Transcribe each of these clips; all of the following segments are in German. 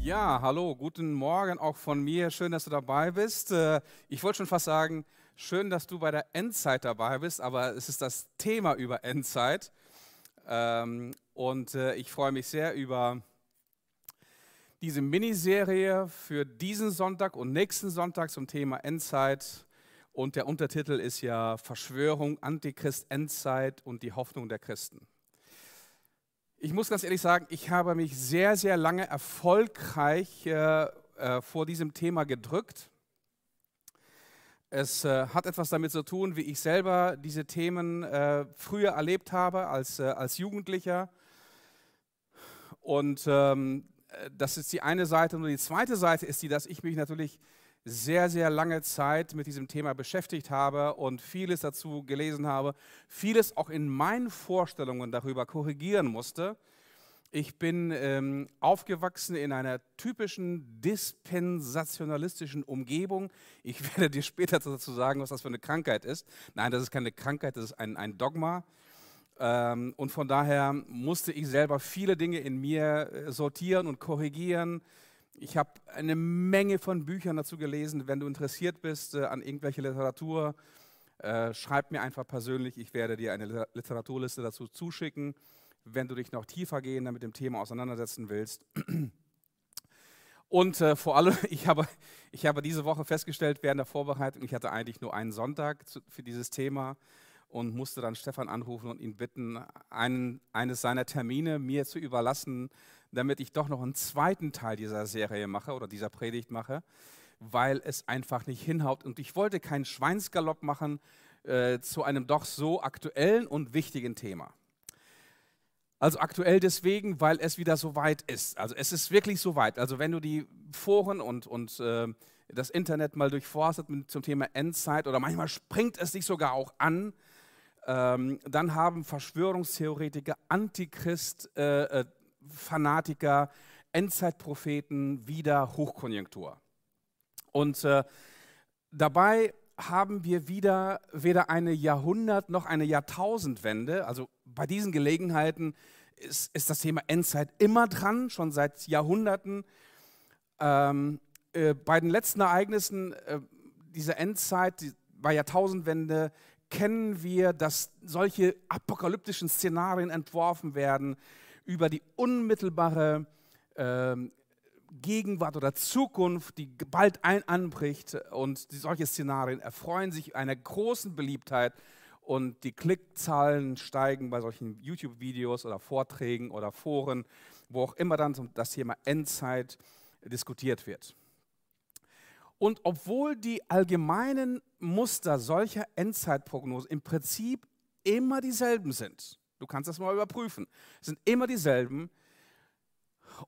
Ja, hallo, guten Morgen auch von mir. Schön, dass du dabei bist. Äh, ich wollte schon fast sagen, schön, dass du bei der Endzeit dabei bist, aber es ist das Thema über Endzeit. Ähm, und äh, ich freue mich sehr über diese Miniserie für diesen Sonntag und nächsten Sonntag zum Thema Endzeit. Und der Untertitel ist ja Verschwörung, Antichrist, Endzeit und die Hoffnung der Christen. Ich muss ganz ehrlich sagen, ich habe mich sehr, sehr lange erfolgreich äh, äh, vor diesem Thema gedrückt. Es äh, hat etwas damit zu tun, wie ich selber diese Themen äh, früher erlebt habe als, äh, als Jugendlicher. Und ähm, das ist die eine Seite. Und die zweite Seite ist die, dass ich mich natürlich sehr, sehr lange Zeit mit diesem Thema beschäftigt habe und vieles dazu gelesen habe, vieles auch in meinen Vorstellungen darüber korrigieren musste. Ich bin ähm, aufgewachsen in einer typischen dispensationalistischen Umgebung. Ich werde dir später dazu sagen, was das für eine Krankheit ist. Nein, das ist keine Krankheit, das ist ein, ein Dogma. Ähm, und von daher musste ich selber viele Dinge in mir äh, sortieren und korrigieren ich habe eine Menge von Büchern dazu gelesen. Wenn du interessiert bist äh, an irgendwelche Literatur, äh, schreib mir einfach persönlich. Ich werde dir eine Literaturliste dazu zuschicken, wenn du dich noch tiefer gehen mit dem Thema auseinandersetzen willst. Und äh, vor allem, ich habe, ich habe diese Woche festgestellt während der Vorbereitung, ich hatte eigentlich nur einen Sonntag zu, für dieses Thema und musste dann Stefan anrufen und ihn bitten, einen, eines seiner Termine mir zu überlassen, damit ich doch noch einen zweiten Teil dieser Serie mache oder dieser Predigt mache, weil es einfach nicht hinhaut. Und ich wollte keinen Schweinsgalopp machen äh, zu einem doch so aktuellen und wichtigen Thema. Also aktuell deswegen, weil es wieder so weit ist. Also es ist wirklich so weit. Also wenn du die Foren und, und äh, das Internet mal durchforstet zum Thema Endzeit oder manchmal springt es dich sogar auch an, ähm, dann haben Verschwörungstheoretiker, Antichrist, äh, äh Fanatiker, Endzeitpropheten wieder Hochkonjunktur. Und äh, dabei haben wir wieder weder eine Jahrhundert- noch eine Jahrtausendwende. Also bei diesen Gelegenheiten ist, ist das Thema Endzeit immer dran, schon seit Jahrhunderten. Ähm, äh, bei den letzten Ereignissen äh, dieser Endzeit, die, bei Jahrtausendwende, kennen wir, dass solche apokalyptischen Szenarien entworfen werden über die unmittelbare äh, Gegenwart oder Zukunft, die bald ein anbricht. Und solche Szenarien erfreuen sich einer großen Beliebtheit und die Klickzahlen steigen bei solchen YouTube-Videos oder Vorträgen oder Foren, wo auch immer dann das Thema Endzeit diskutiert wird. Und obwohl die allgemeinen Muster solcher Endzeitprognosen im Prinzip immer dieselben sind, Du kannst das mal überprüfen. Es sind immer dieselben.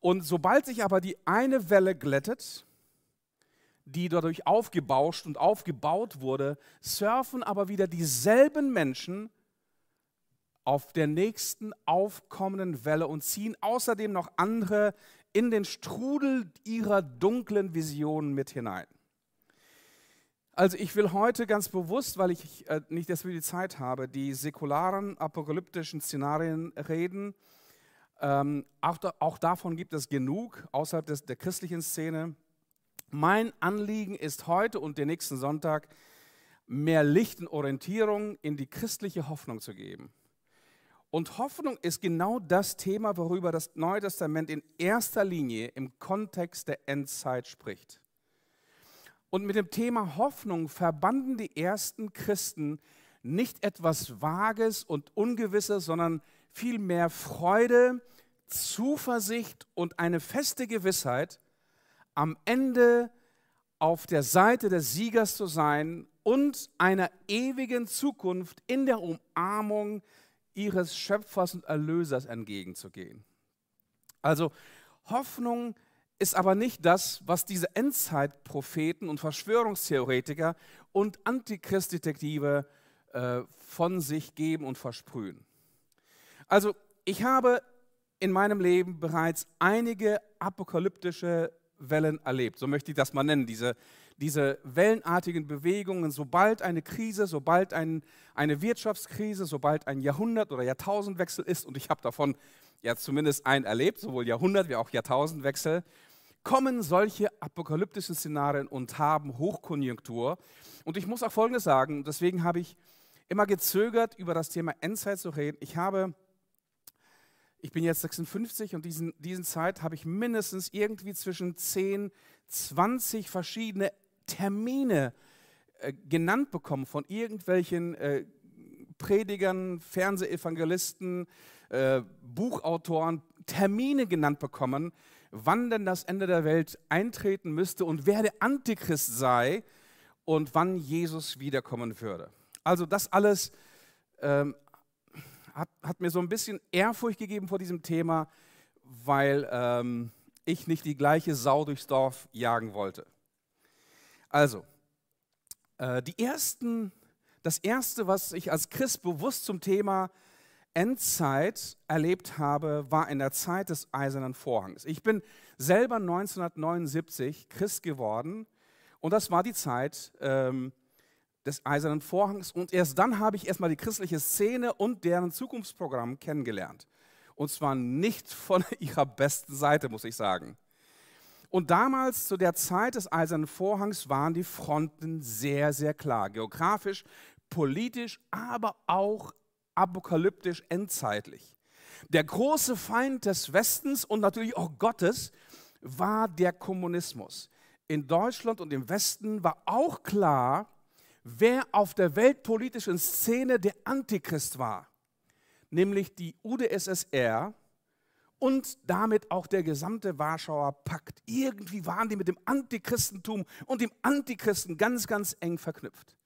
Und sobald sich aber die eine Welle glättet, die dadurch aufgebauscht und aufgebaut wurde, surfen aber wieder dieselben Menschen auf der nächsten aufkommenden Welle und ziehen außerdem noch andere in den Strudel ihrer dunklen Visionen mit hinein. Also ich will heute ganz bewusst, weil ich äh, nicht dass wir die Zeit habe, die säkularen apokalyptischen Szenarien reden. Ähm, auch, da, auch, davon gibt es genug außerhalb des, der christlichen Szene. Mein Anliegen ist heute und den nächsten Sonntag mehr Licht und Orientierung in die christliche Hoffnung zu geben. Und Hoffnung ist genau das Thema, worüber das Neue Testament in erster Linie im Kontext der Endzeit spricht. Und mit dem Thema Hoffnung verbanden die ersten Christen nicht etwas Vages und Ungewisses, sondern vielmehr Freude, Zuversicht und eine feste Gewissheit, am Ende auf der Seite des Siegers zu sein und einer ewigen Zukunft in der Umarmung ihres Schöpfers und Erlösers entgegenzugehen. Also Hoffnung ist aber nicht das, was diese Endzeitpropheten und Verschwörungstheoretiker und Antichristdetektive äh, von sich geben und versprühen. Also ich habe in meinem Leben bereits einige apokalyptische Wellen erlebt, so möchte ich das mal nennen, diese, diese wellenartigen Bewegungen, sobald eine Krise, sobald ein, eine Wirtschaftskrise, sobald ein Jahrhundert- oder Jahrtausendwechsel ist, und ich habe davon ja zumindest einen erlebt, sowohl Jahrhundert- wie auch Jahrtausendwechsel, kommen solche apokalyptischen Szenarien und haben Hochkonjunktur. Und ich muss auch Folgendes sagen, deswegen habe ich immer gezögert, über das Thema Endzeit zu reden. Ich habe, ich bin jetzt 56 und diesen, diesen Zeit habe ich mindestens irgendwie zwischen 10, 20 verschiedene Termine äh, genannt bekommen von irgendwelchen äh, Predigern, Fernsehevangelisten, äh, Buchautoren, Termine genannt bekommen, wann denn das Ende der Welt eintreten müsste und wer der Antichrist sei und wann Jesus wiederkommen würde. Also das alles ähm, hat, hat, mir so ein bisschen Ehrfurcht gegeben vor diesem Thema, weil ähm, ich nicht die gleiche Sau durchs Dorf jagen wollte. Also, äh, die ersten, das Erste, was ich als Christ bewusst zum Thema Endzeit erlebt habe, war in der Zeit des Eisernen Vorhangs. Ich bin selber 1979 Christ geworden und das war die Zeit ähm, des Eisernen Vorhangs und erst dann habe ich erstmal die christliche Szene und deren Zukunftsprogramm kennengelernt. Und zwar nicht von ihrer besten Seite, muss ich sagen. Und damals, zu der Zeit des Eisernen Vorhangs, waren die Fronten sehr, sehr klar. Geografisch, politisch, aber auch apokalyptisch endzeitlich. Der große Feind des Westens und natürlich auch Gottes war der Kommunismus. In Deutschland und im Westen war auch klar, wer auf der weltpolitischen Szene der Antichrist war, nämlich die UdSSR und damit auch der gesamte Warschauer Pakt. Irgendwie waren die mit dem Antichristentum und dem Antichristen ganz, ganz eng verknüpft.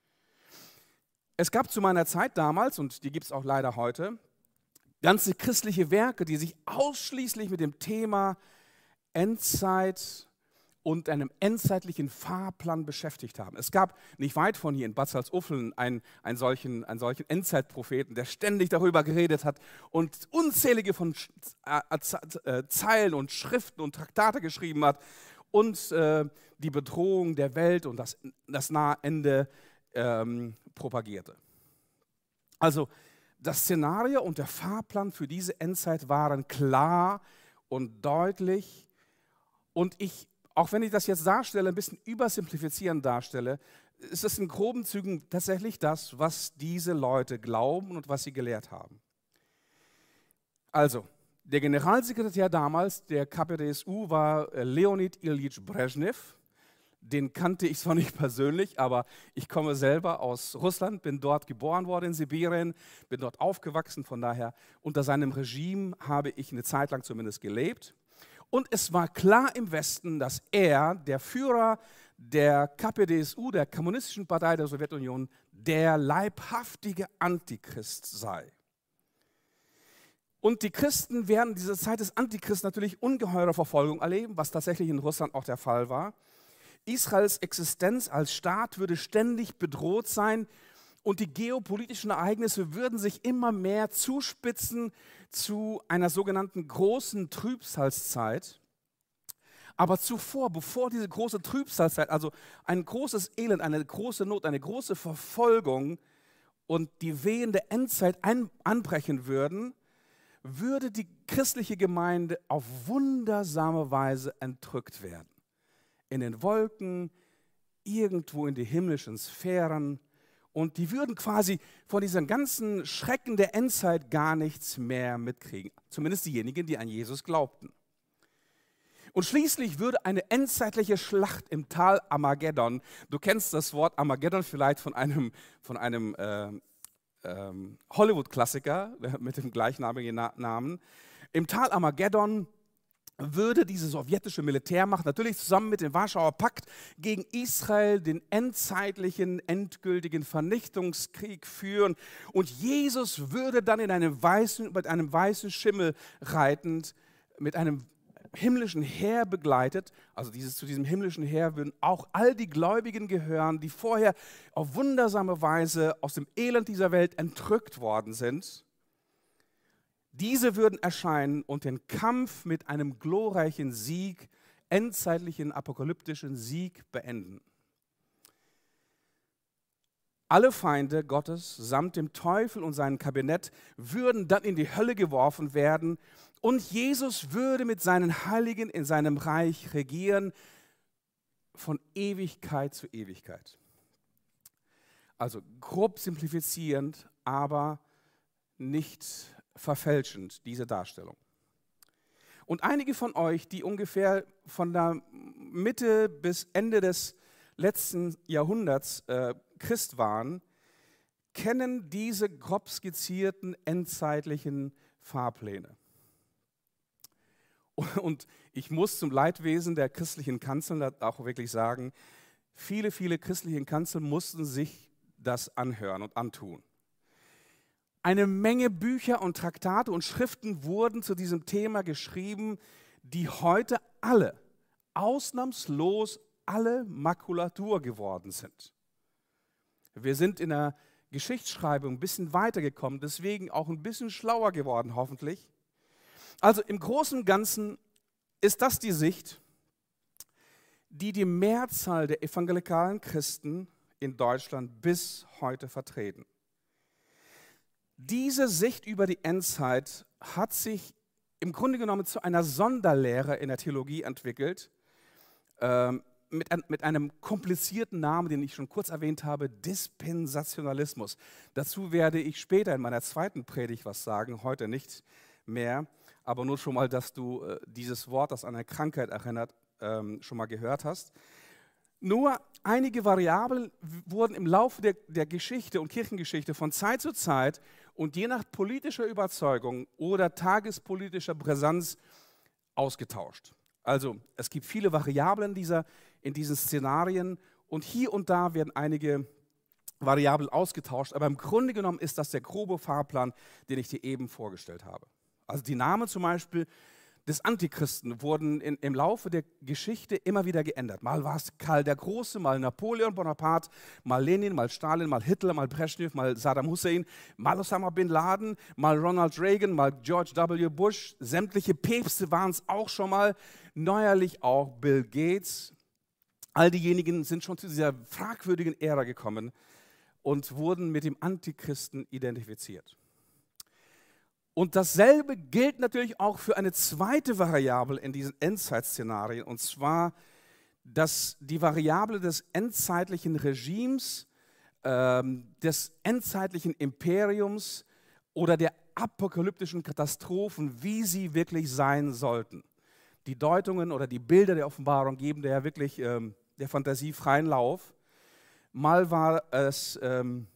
Es gab zu meiner Zeit damals, und die gibt es auch leider heute, ganze christliche Werke, die sich ausschließlich mit dem Thema Endzeit und einem endzeitlichen Fahrplan beschäftigt haben. Es gab nicht weit von hier in Bad Salzuffeln einen, einen, solchen, einen solchen Endzeitpropheten, der ständig darüber geredet hat und unzählige von äh, äh, Zeilen und Schriften und Traktate geschrieben hat und äh, die Bedrohung der Welt und das, das nahe Ende ähm, propagierte. Also das Szenario und der Fahrplan für diese Endzeit waren klar und deutlich. Und ich, auch wenn ich das jetzt darstelle, ein bisschen übersimplifizierend darstelle, ist es in groben Zügen tatsächlich das, was diese Leute glauben und was sie gelehrt haben. Also, der Generalsekretär damals der KPDSU war äh, Leonid Ilyich Brezhnev den kannte ich zwar nicht persönlich, aber ich komme selber aus Russland, bin dort geboren worden in Sibirien, bin dort aufgewachsen, von daher unter seinem Regime habe ich eine Zeit lang zumindest gelebt. Und es war klar im Westen, dass er, der Führer der KPDSU, der Kommunistischen Partei der Sowjetunion, der leibhaftige Antichrist sei. Und die Christen werden in dieser Zeit des Antichristen natürlich ungeheure Verfolgung erleben, was tatsächlich in Russland auch der Fall war. Israels Existenz als Staat würde ständig bedroht sein und die geopolitischen Ereignisse würden sich immer mehr zuspitzen zu einer sogenannten großen Trübsalzeit. Aber zuvor, bevor diese große Trübsalzeit, also ein großes Elend, eine große Not, eine große Verfolgung und die Wehen der Endzeit ein, anbrechen würden, würde die christliche Gemeinde auf wundersame Weise entrückt werden in den Wolken, irgendwo in die himmlischen Sphären. Und die würden quasi von diesen ganzen Schrecken der Endzeit gar nichts mehr mitkriegen. Zumindest diejenigen, die an Jesus glaubten. Und schließlich würde eine endzeitliche Schlacht im Tal Armageddon, du kennst das Wort Armageddon vielleicht von einem, von einem äh, äh, Hollywood-Klassiker mit dem gleichnamigen Namen. Im Tal Armageddon würde diese sowjetische Militärmacht natürlich zusammen mit dem Warschauer Pakt gegen Israel den endzeitlichen, endgültigen Vernichtungskrieg führen. Und Jesus würde dann in einem weißen, mit einem weißen Schimmel reitend, mit einem himmlischen Heer begleitet, also dieses, zu diesem himmlischen Heer würden auch all die Gläubigen gehören, die vorher auf wundersame Weise aus dem Elend dieser Welt entrückt worden sind diese würden erscheinen und den Kampf mit einem glorreichen Sieg, endzeitlichen apokalyptischen Sieg beenden. alle Feinde Gottes samt dem Teufel und seinem Kabinett würden dann in die Hölle geworfen werden und Jesus würde mit seinen Heiligen in seinem Reich regieren von Ewigkeit zu Ewigkeit. Also grob simplifizierend, aber nicht verfälschend, diese Darstellung. Und einige von euch, die ungefähr von der Mitte bis Ende des letzten Jahrhunderts äh, Christ waren, kennen diese grob skizzierten endzeitlichen Fahrpläne. Und ich muss zum Leidwesen der christlichen Kanzeln auch wirklich sagen, viele, viele christliche Kanzeln mussten sich das anhören und antun. Eine Menge Bücher und Traktate und Schriften wurden zu diesem Thema geschrieben, die heute alle, ausnahmslos alle Makulatur geworden sind. Wir sind in der Geschichtsschreibung ein bisschen weitergekommen, deswegen auch ein bisschen schlauer geworden, hoffentlich. Also im Großen und Ganzen ist das die Sicht, die die Mehrzahl der evangelikalen Christen in Deutschland bis heute vertreten. Diese Sicht über die Endzeit hat sich im Grunde genommen zu einer Sonderlehre in der Theologie entwickelt, ähm, mit, ein, mit, einem komplizierten Namen, den ich schon kurz erwähnt habe, Dispensationalismus. Dazu werde ich später in meiner zweiten Predigt was sagen, heute nicht mehr, aber nur schon mal, dass du äh, dieses Wort, das an eine Krankheit erinnert, ähm, schon mal gehört hast. Nur einige Variablen wurden im Laufe der, der Geschichte und Kirchengeschichte von Zeit zu Zeit und je nach politischer Überzeugung oder tagespolitischer Brisanz ausgetauscht. Also es gibt viele Variablen dieser, in diesen Szenarien und hier und da werden einige Variablen ausgetauscht, aber im Grunde genommen ist das der grobe Fahrplan, den ich dir eben vorgestellt habe. Also die Namen zum Beispiel des Antichristen wurden in, im Laufe der Geschichte immer wieder geändert. Mal war es Karl der Große, mal Napoleon Bonaparte, mal Lenin, mal Stalin, mal Hitler, mal Brezhnev, mal Saddam Hussein, mal Osama bin Laden, mal Ronald Reagan, mal George W. Bush. Sämtliche Päpste waren es auch schon mal. Neuerlich auch Bill Gates. All diejenigen sind schon zu dieser fragwürdigen Ära gekommen und wurden mit dem Antichristen identifiziert. Und dasselbe gilt natürlich auch für eine zweite Variable in diesen Endzeitszenarien, und zwar dass die Variable des endzeitlichen Regimes, ähm, des endzeitlichen Imperiums oder der apokalyptischen Katastrophen, wie sie wirklich sein sollten. Die Deutungen oder die Bilder der Offenbarung geben der wirklich ähm, der Fantasie freien Lauf. Mal war es ähm,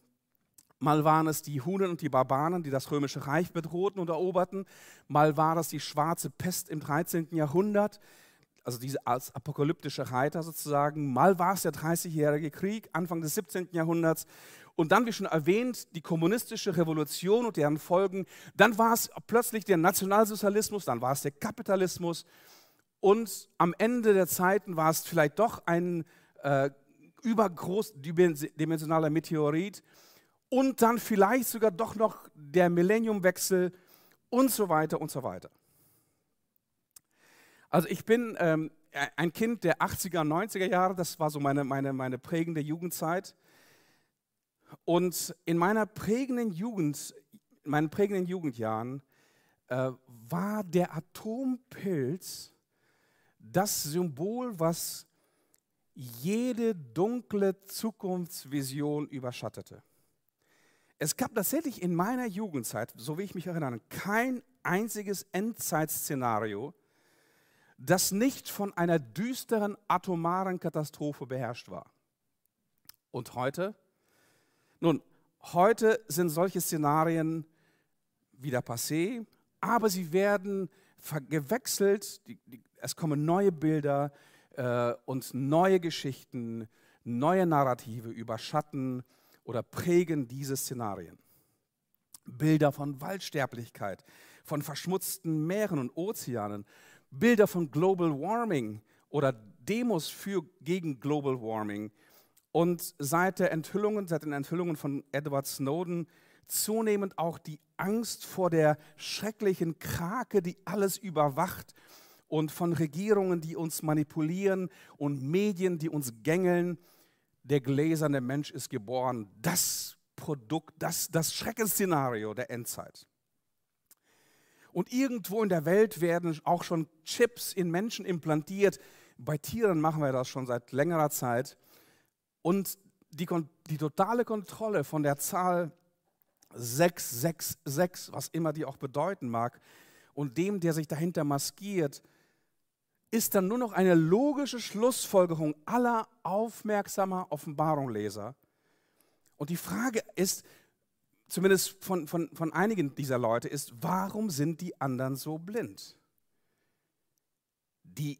Mal waren es die Hunen und die Barbaren, die das römische Reich bedrohten und eroberten. Mal war es die schwarze Pest im 13. Jahrhundert, also diese als apokalyptische Reiter sozusagen. Mal war es der 30-jährige Krieg, Anfang des 17. Jahrhunderts. Und dann, wie schon erwähnt, die kommunistische Revolution und deren Folgen. Dann war es plötzlich der Nationalsozialismus, dann war es der Kapitalismus. Und am Ende der Zeiten war es vielleicht doch ein äh, übergroßdimensionaler Meteorit, und dann vielleicht sogar doch noch der Millenniumwechsel und so weiter und so weiter. Also ich bin ähm, ein Kind der 80er, 90er Jahre, das war so meine, meine, meine prägende Jugendzeit. Und in meiner prägenden Jugend, in meinen prägenden Jugendjahren äh, war der Atompilz das Symbol, was jede dunkle Zukunftsvision überschattete. Es gab tatsächlich in meiner Jugendzeit, so wie ich mich erinnere, kein einziges Endzeitszenario, das nicht von einer düsteren atomaren Katastrophe beherrscht war. Und heute? Nun, heute sind solche Szenarien wieder passé, aber sie werden gewechselt, es kommen neue Bilder äh, und neue Geschichten, neue Narrative überschatten oder prägen diese Szenarien. Bilder von Waldsterblichkeit, von verschmutzten Meeren und Ozeanen, Bilder von Global Warming oder Demos für, gegen Global Warming und seit, der Enthüllungen, seit den Enthüllungen von Edward Snowden zunehmend auch die Angst vor der schrecklichen Krake, die alles überwacht und von Regierungen, die uns manipulieren und Medien, die uns gängeln der gläserne Mensch ist geboren. Das Produkt, das, das Schreckensszenario der Endzeit. Und irgendwo in der Welt werden auch schon Chips in Menschen implantiert. Bei Tieren machen wir das schon seit längerer Zeit. Und die, die totale Kontrolle von der Zahl 666, was immer die auch bedeuten mag, und dem, der sich dahinter maskiert, ist dann nur noch eine logische Schlussfolgerung aller aufmerksamer Offenbarungleser. Und die Frage ist, zumindest von, von, von einigen dieser Leute, ist, warum sind die anderen so blind? Die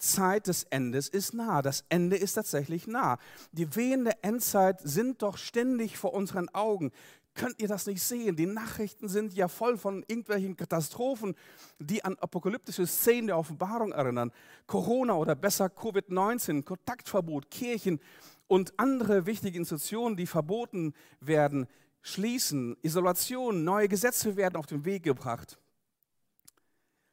Zeit des Endes ist nah. Das Ende ist tatsächlich nah. Die Wehen der Endzeit sind doch ständig vor unseren Augen. Könnt ihr das nicht sehen? Die Nachrichten sind ja voll von irgendwelchen Katastrophen, die an apokalyptische Szenen der Offenbarung erinnern. Corona oder besser Covid-19, Kontaktverbot, Kirchen und andere wichtige Institutionen, die verboten werden, schließen, Isolation, neue Gesetze werden auf den Weg gebracht.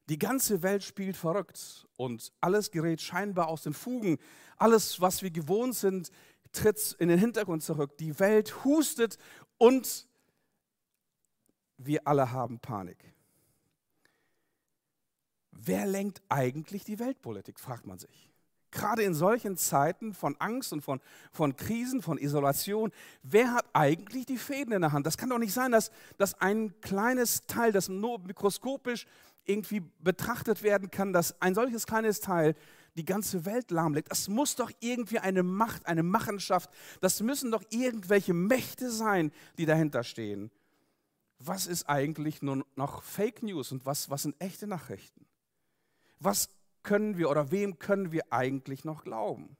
Die ganze Welt spielt verrückt und alles gerät scheinbar aus den Fugen. Alles, was wir gewohnt sind, tritt in den Hintergrund zurück. Die Welt hustet und wir alle haben Panik. Wer lenkt eigentlich die Weltpolitik, fragt man sich. Gerade in solchen Zeiten von Angst und von, von Krisen, von Isolation, wer hat eigentlich die Fäden in der Hand? Das kann doch nicht sein, dass, dass ein kleines Teil, das nur mikroskopisch irgendwie betrachtet werden kann, dass ein solches kleines Teil die ganze Welt lahmlegt. Das muss doch irgendwie eine Macht, eine Machenschaft, das müssen doch irgendwelche Mächte sein, die dahinter stehen. Was ist eigentlich nur noch Fake News und was, was sind echte Nachrichten? Was können wir oder wem können wir eigentlich noch glauben?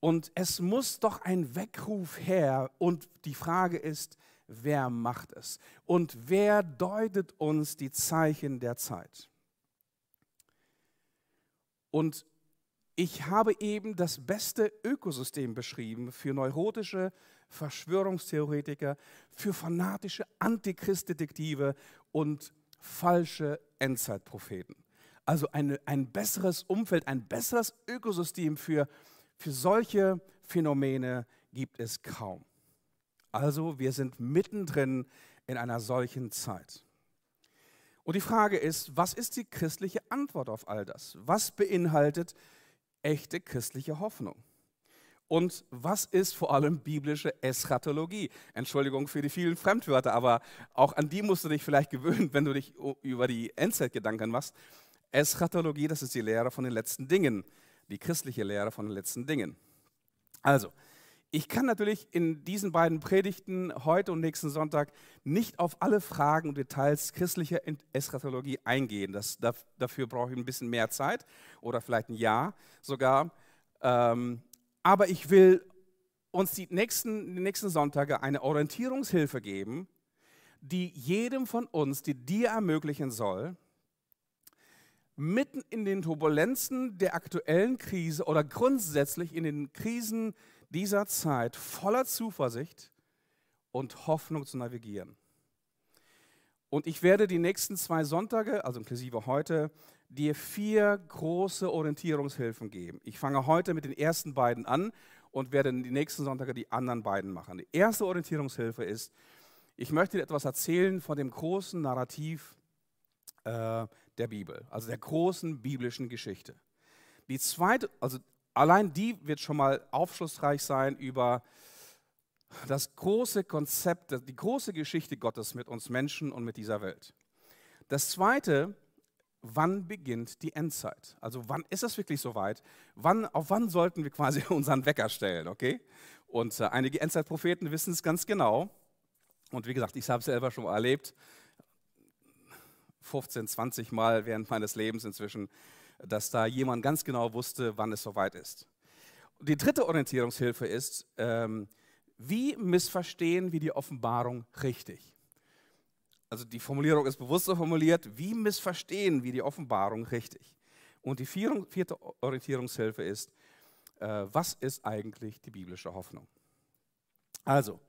Und es muss doch ein Weckruf her und die Frage ist, wer macht es? Und wer deutet uns die Zeichen der Zeit? Und ich habe eben das beste Ökosystem beschrieben für neurotische Verschwörungstheoretiker, für fanatische Antichristdetektive und falsche Endzeitpropheten. Also eine, ein besseres Umfeld, ein besseres Ökosystem für, für solche Phänomene gibt es kaum. Also wir sind mittendrin in einer solchen Zeit. Und die Frage ist, was ist die christliche Antwort auf all das? Was beinhaltet echte christliche Hoffnung? Und was ist vor allem biblische Eschatologie? Entschuldigung für die vielen Fremdwörter, aber auch an die musst du dich vielleicht gewöhnen, wenn du dich über die Endzeit Gedanken machst. Eschatologie, das ist die Lehre von den letzten Dingen, die christliche Lehre von den letzten Dingen. Also, ich kann natürlich in diesen beiden Predigten heute und nächsten Sonntag nicht auf alle Fragen und Details christlicher Eschatologie eingehen. Das, dafür brauche ich ein bisschen mehr Zeit oder vielleicht ein Jahr sogar. Ähm, aber ich will uns die nächsten, die nächsten Sonntage eine Orientierungshilfe geben, die jedem von uns, die dir ermöglichen soll, mitten in den Turbulenzen der aktuellen Krise oder grundsätzlich in den Krisen dieser Zeit voller Zuversicht und Hoffnung zu navigieren. Und ich werde die nächsten zwei Sonntage, also inklusive heute, dir vier große Orientierungshilfen geben. Ich fange heute mit den ersten beiden an und werde die nächsten Sonntage die anderen beiden machen. Die erste Orientierungshilfe ist, ich möchte dir etwas erzählen von dem großen Narrativ äh, der Bibel, also der großen biblischen Geschichte. Die zweite, also allein die wird schon mal aufschlussreich sein über das große Konzept, die große Geschichte Gottes mit uns Menschen und mit dieser Welt. Das zweite, wann beginnt die Endzeit? Also wann ist es wirklich soweit? Wann, auf wann sollten wir quasi unseren Wecker stellen, okay? Und äh, einige Endzeitpropheten wissen es ganz genau. Und wie gesagt, ich habe es selber schon mal erlebt. 15, 20 Mal während meines Lebens inzwischen dass da jemand ganz genau wusste, wann es soweit ist. Die dritte Orientierungshilfe ist, ähm, wie missverstehen wir die Offenbarung richtig? Also die Formulierung ist bewusst so formuliert, wie missverstehen wir die Offenbarung richtig? Und die vierte Orientierungshilfe ist, äh, was ist eigentlich die biblische Hoffnung? Also,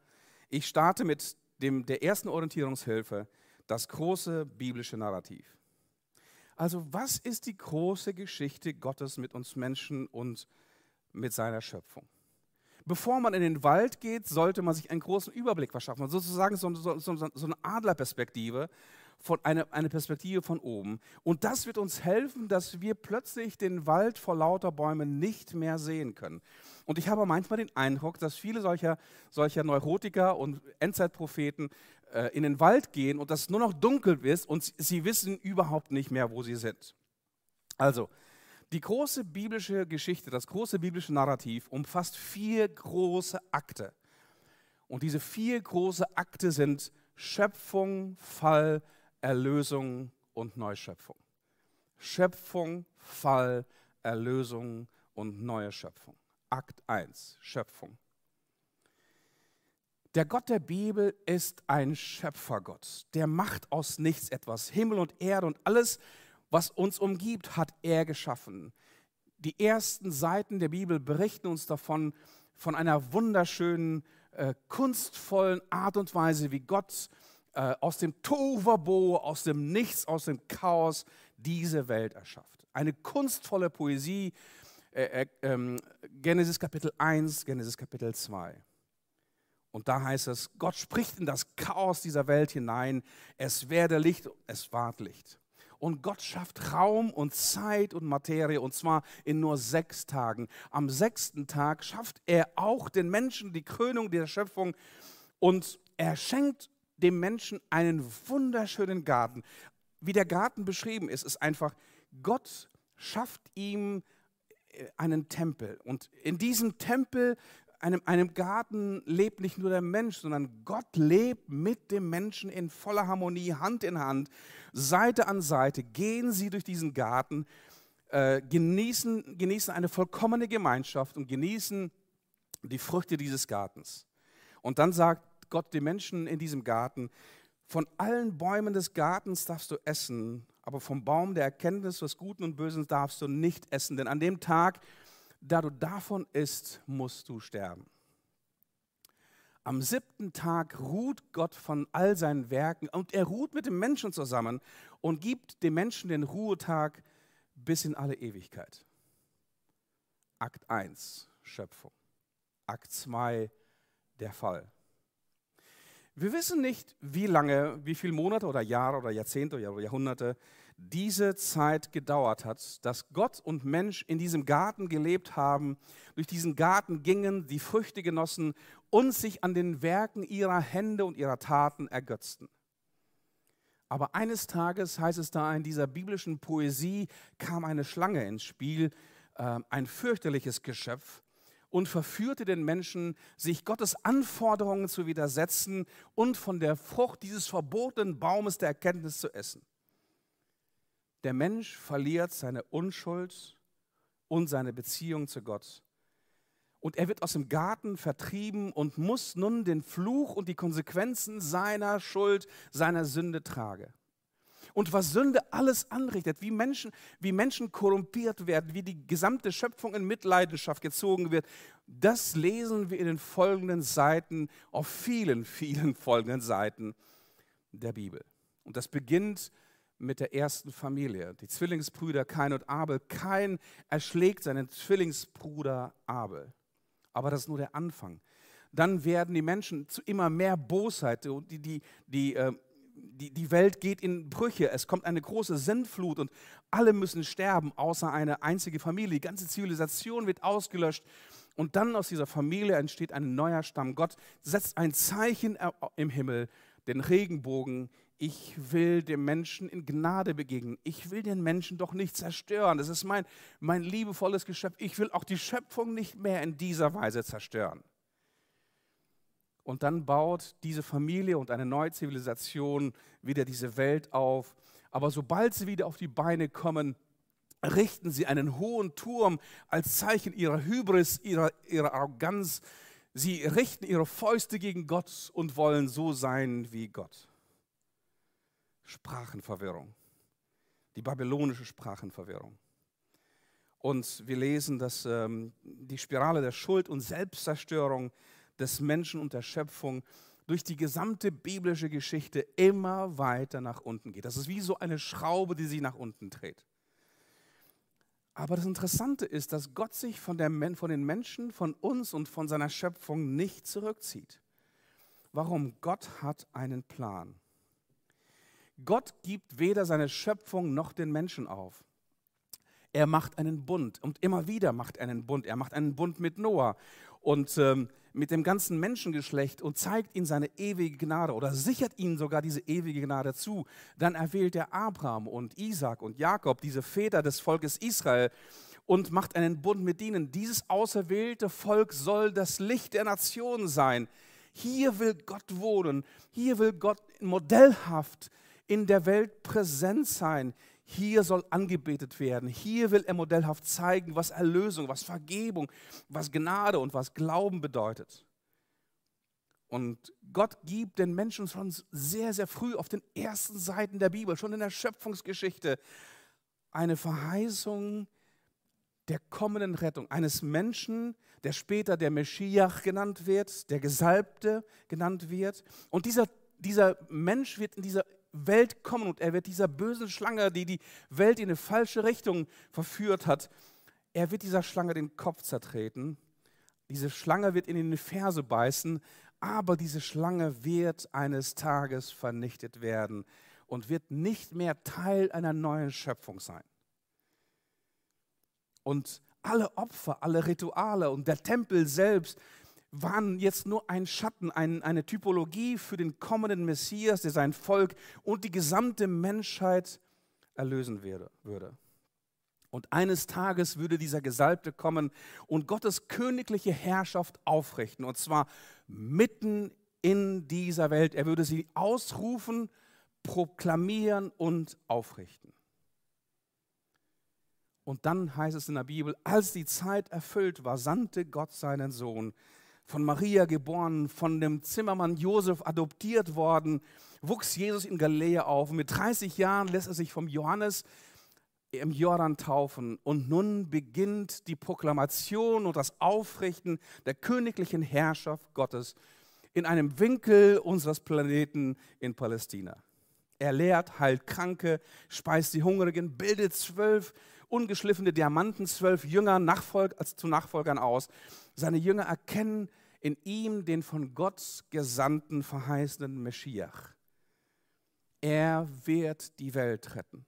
ich starte mit dem, der ersten Orientierungshilfe, das große biblische Narrativ. Also was ist die große Geschichte Gottes mit uns Menschen und mit seiner Schöpfung. Bevor man in den Wald geht, sollte man sich einen großen Überblick verschaffen, sozusagen so, so, so, so eine Adlerperspektive, von eine, eine Perspektive von oben. Und das wird uns helfen, dass wir plötzlich den Wald vor lauter Bäumen nicht mehr sehen können. Und ich habe manchmal den Eindruck, dass viele solcher, solcher Neurotiker und Endzeitpropheten äh, in den Wald gehen und das nur noch dunkel ist und sie wissen überhaupt nicht mehr, wo sie sind. Also, die große biblische Geschichte, das große biblische Narrativ umfasst vier große Akte. Und diese vier große Akte sind Schöpfung, Fall, Erlösung und Neuschöpfung. Schöpfung, Fall, Erlösung und neue Schöpfung. Akt 1, Schöpfung. Der Gott der Bibel ist ein Schöpfergott. Der macht aus nichts etwas. Himmel und Erde und alles, was uns umgibt, hat er geschaffen. Die ersten Seiten der Bibel berichten uns davon, von einer wunderschönen, äh, kunstvollen Art und Weise, wie Gott äh, aus dem Tovabo, aus dem Nichts, aus dem Chaos diese Welt erschafft. Eine kunstvolle Poesie, äh, äh, ähm, Genesis Kapitel 1, Genesis Kapitel 2. Und da heißt es, Gott spricht in das Chaos dieser Welt hinein, es werde Licht, es ward Licht. Und Gott schafft Raum und Zeit und Materie und zwar in nur sechs Tagen. Am sechsten Tag schafft er auch den Menschen die Krönung der Schöpfung und er schenkt dem Menschen einen wunderschönen Garten. Wie der Garten beschrieben ist, ist einfach, Gott schafft ihm äh, einen Tempel. Und in diesem Tempel einem, einem Garten lebt nicht nur der Mensch, sondern Gott lebt mit dem Menschen in voller Harmonie, Hand in Hand, Seite an Seite. Gehen sie durch diesen Garten, äh, genießen, genießen eine vollkommene Gemeinschaft und genießen die Früchte dieses Gartens. Und dann sagt Gott den Menschen in diesem Garten, von allen Bäumen des Gartens darfst du essen, aber vom Baum der Erkenntnis des Guten und Bösen darfst du nicht essen, denn an dem Tag, da du davon isst, musst du sterben. Am siebten Tag ruht Gott von all seinen Werken und er ruht mit dem Menschen zusammen und gibt dem Menschen den Ruhetag bis in alle Ewigkeit. Akt 1, Schöpfung. Akt 2, der Fall. Wir wissen nicht, wie lange, wie viele Monate oder Jahre oder Jahrzehnte oder Jahrhunderte diese Zeit gedauert hat, dass Gott und Mensch in diesem Garten gelebt haben, durch diesen Garten gingen, die Früchte genossen und sich an den Werken ihrer Hände und ihrer Taten ergötzten. Aber eines Tages, heißt es da in dieser biblischen Poesie, kam eine Schlange ins Spiel, äh, ein fürchterliches Geschöpf, und verführte den Menschen, sich Gottes Anforderungen zu widersetzen und von der Frucht dieses verbotenen Baumes der Erkenntnis zu essen. Der Mensch verliert seine Unschuld und seine Beziehung zu Gott. Und er wird aus dem Garten vertrieben und muss nun den Fluch und die Konsequenzen seiner Schuld, seiner Sünde tragen. Und was Sünde alles anrichtet, wie Menschen, wie Menschen korrumpiert werden, wie die gesamte Schöpfung in Mitleidenschaft gezogen wird, das lesen wir in den folgenden Seiten, auf vielen, vielen folgenden Seiten der Bibel. Und das beginnt mit der ersten Familie, die Zwillingsbrüder Kain und Abel. Kain erschlägt seinen Zwillingsbruder Abel. Aber das ist nur der Anfang. Dann werden die Menschen zu immer mehr Bosheit. Die, die, die, äh, die, die Welt geht in Brüche. Es kommt eine große Sintflut und alle müssen sterben, außer eine einzige Familie. Die ganze Zivilisation wird ausgelöscht. Und dann aus dieser Familie entsteht ein neuer Stamm. Gott setzt ein Zeichen im Himmel, den Regenbogen ich will dem Menschen in Gnade begegnen. Ich will den Menschen doch nicht zerstören. Das ist mein, mein liebevolles Geschöpf. Ich will auch die Schöpfung nicht mehr in dieser Weise zerstören. Und dann baut diese Familie und eine neue Zivilisation wieder diese Welt auf. Aber sobald sie wieder auf die Beine kommen, richten sie einen hohen Turm als Zeichen ihrer Hybris, ihrer, ihrer Arroganz. Sie richten ihre Fäuste gegen Gott und wollen so sein wie Gott. Sprachenverwirrung, die babylonische Sprachenverwirrung. Und wir lesen, dass ähm, die Spirale der Schuld und Selbstzerstörung des Menschen und der Schöpfung durch die gesamte biblische Geschichte immer weiter nach unten geht. Das ist wie so eine Schraube, die sich nach unten dreht. Aber das Interessante ist, dass Gott sich von, der, von den Menschen, von uns und von seiner Schöpfung nicht zurückzieht. Warum? Gott hat einen Plan. Gott gibt weder seine Schöpfung noch den Menschen auf. Er macht einen Bund und immer wieder macht er einen Bund. Er macht einen Bund mit Noah und ähm, mit dem ganzen Menschengeschlecht und zeigt ihnen seine ewige Gnade oder sichert ihnen sogar diese ewige Gnade zu. Dann erwählt er Abraham und Isaac und Jakob, diese Väter des Volkes Israel, und macht einen Bund mit ihnen. Dieses auserwählte Volk soll das Licht der Nation sein. Hier will Gott wohnen. Hier will Gott modellhaft in der Welt präsent sein. Hier soll angebetet werden. Hier will er modellhaft zeigen, was Erlösung, was Vergebung, was Gnade und was Glauben bedeutet. Und Gott gibt den Menschen schon sehr, sehr früh auf den ersten Seiten der Bibel, schon in der Schöpfungsgeschichte, eine Verheißung der kommenden Rettung eines Menschen, der später der Meschiach genannt wird, der Gesalbte genannt wird. Und dieser, dieser Mensch wird in dieser Welt kommen und er wird dieser bösen Schlange, die die Welt in eine falsche Richtung verführt hat, er wird dieser Schlange den Kopf zertreten. Diese Schlange wird in die Ferse beißen, aber diese Schlange wird eines Tages vernichtet werden und wird nicht mehr Teil einer neuen Schöpfung sein. Und alle Opfer, alle Rituale und der Tempel selbst waren jetzt nur ein Schatten, ein, eine Typologie für den kommenden Messias, der sein Volk und die gesamte Menschheit erlösen würde. Und eines Tages würde dieser Gesalbte kommen und Gottes königliche Herrschaft aufrichten, und zwar mitten in dieser Welt. Er würde sie ausrufen, proklamieren und aufrichten. Und dann heißt es in der Bibel, als die Zeit erfüllt war, sandte Gott seinen Sohn, von Maria geboren, von dem Zimmermann Josef adoptiert worden, wuchs Jesus in Galiläa auf. Mit 30 Jahren lässt er sich vom Johannes im Jordan taufen. Und nun beginnt die Proklamation und das Aufrichten der königlichen Herrschaft Gottes in einem Winkel unseres Planeten in Palästina. Er lehrt, heilt Kranke, speist die Hungrigen, bildet zwölf ungeschliffene Diamanten, zwölf Jünger Nachfolg, als zu Nachfolgern aus. Seine Jünger erkennen in ihm den von Gott gesandten, verheißenen Meschiach. Er wird die Welt retten.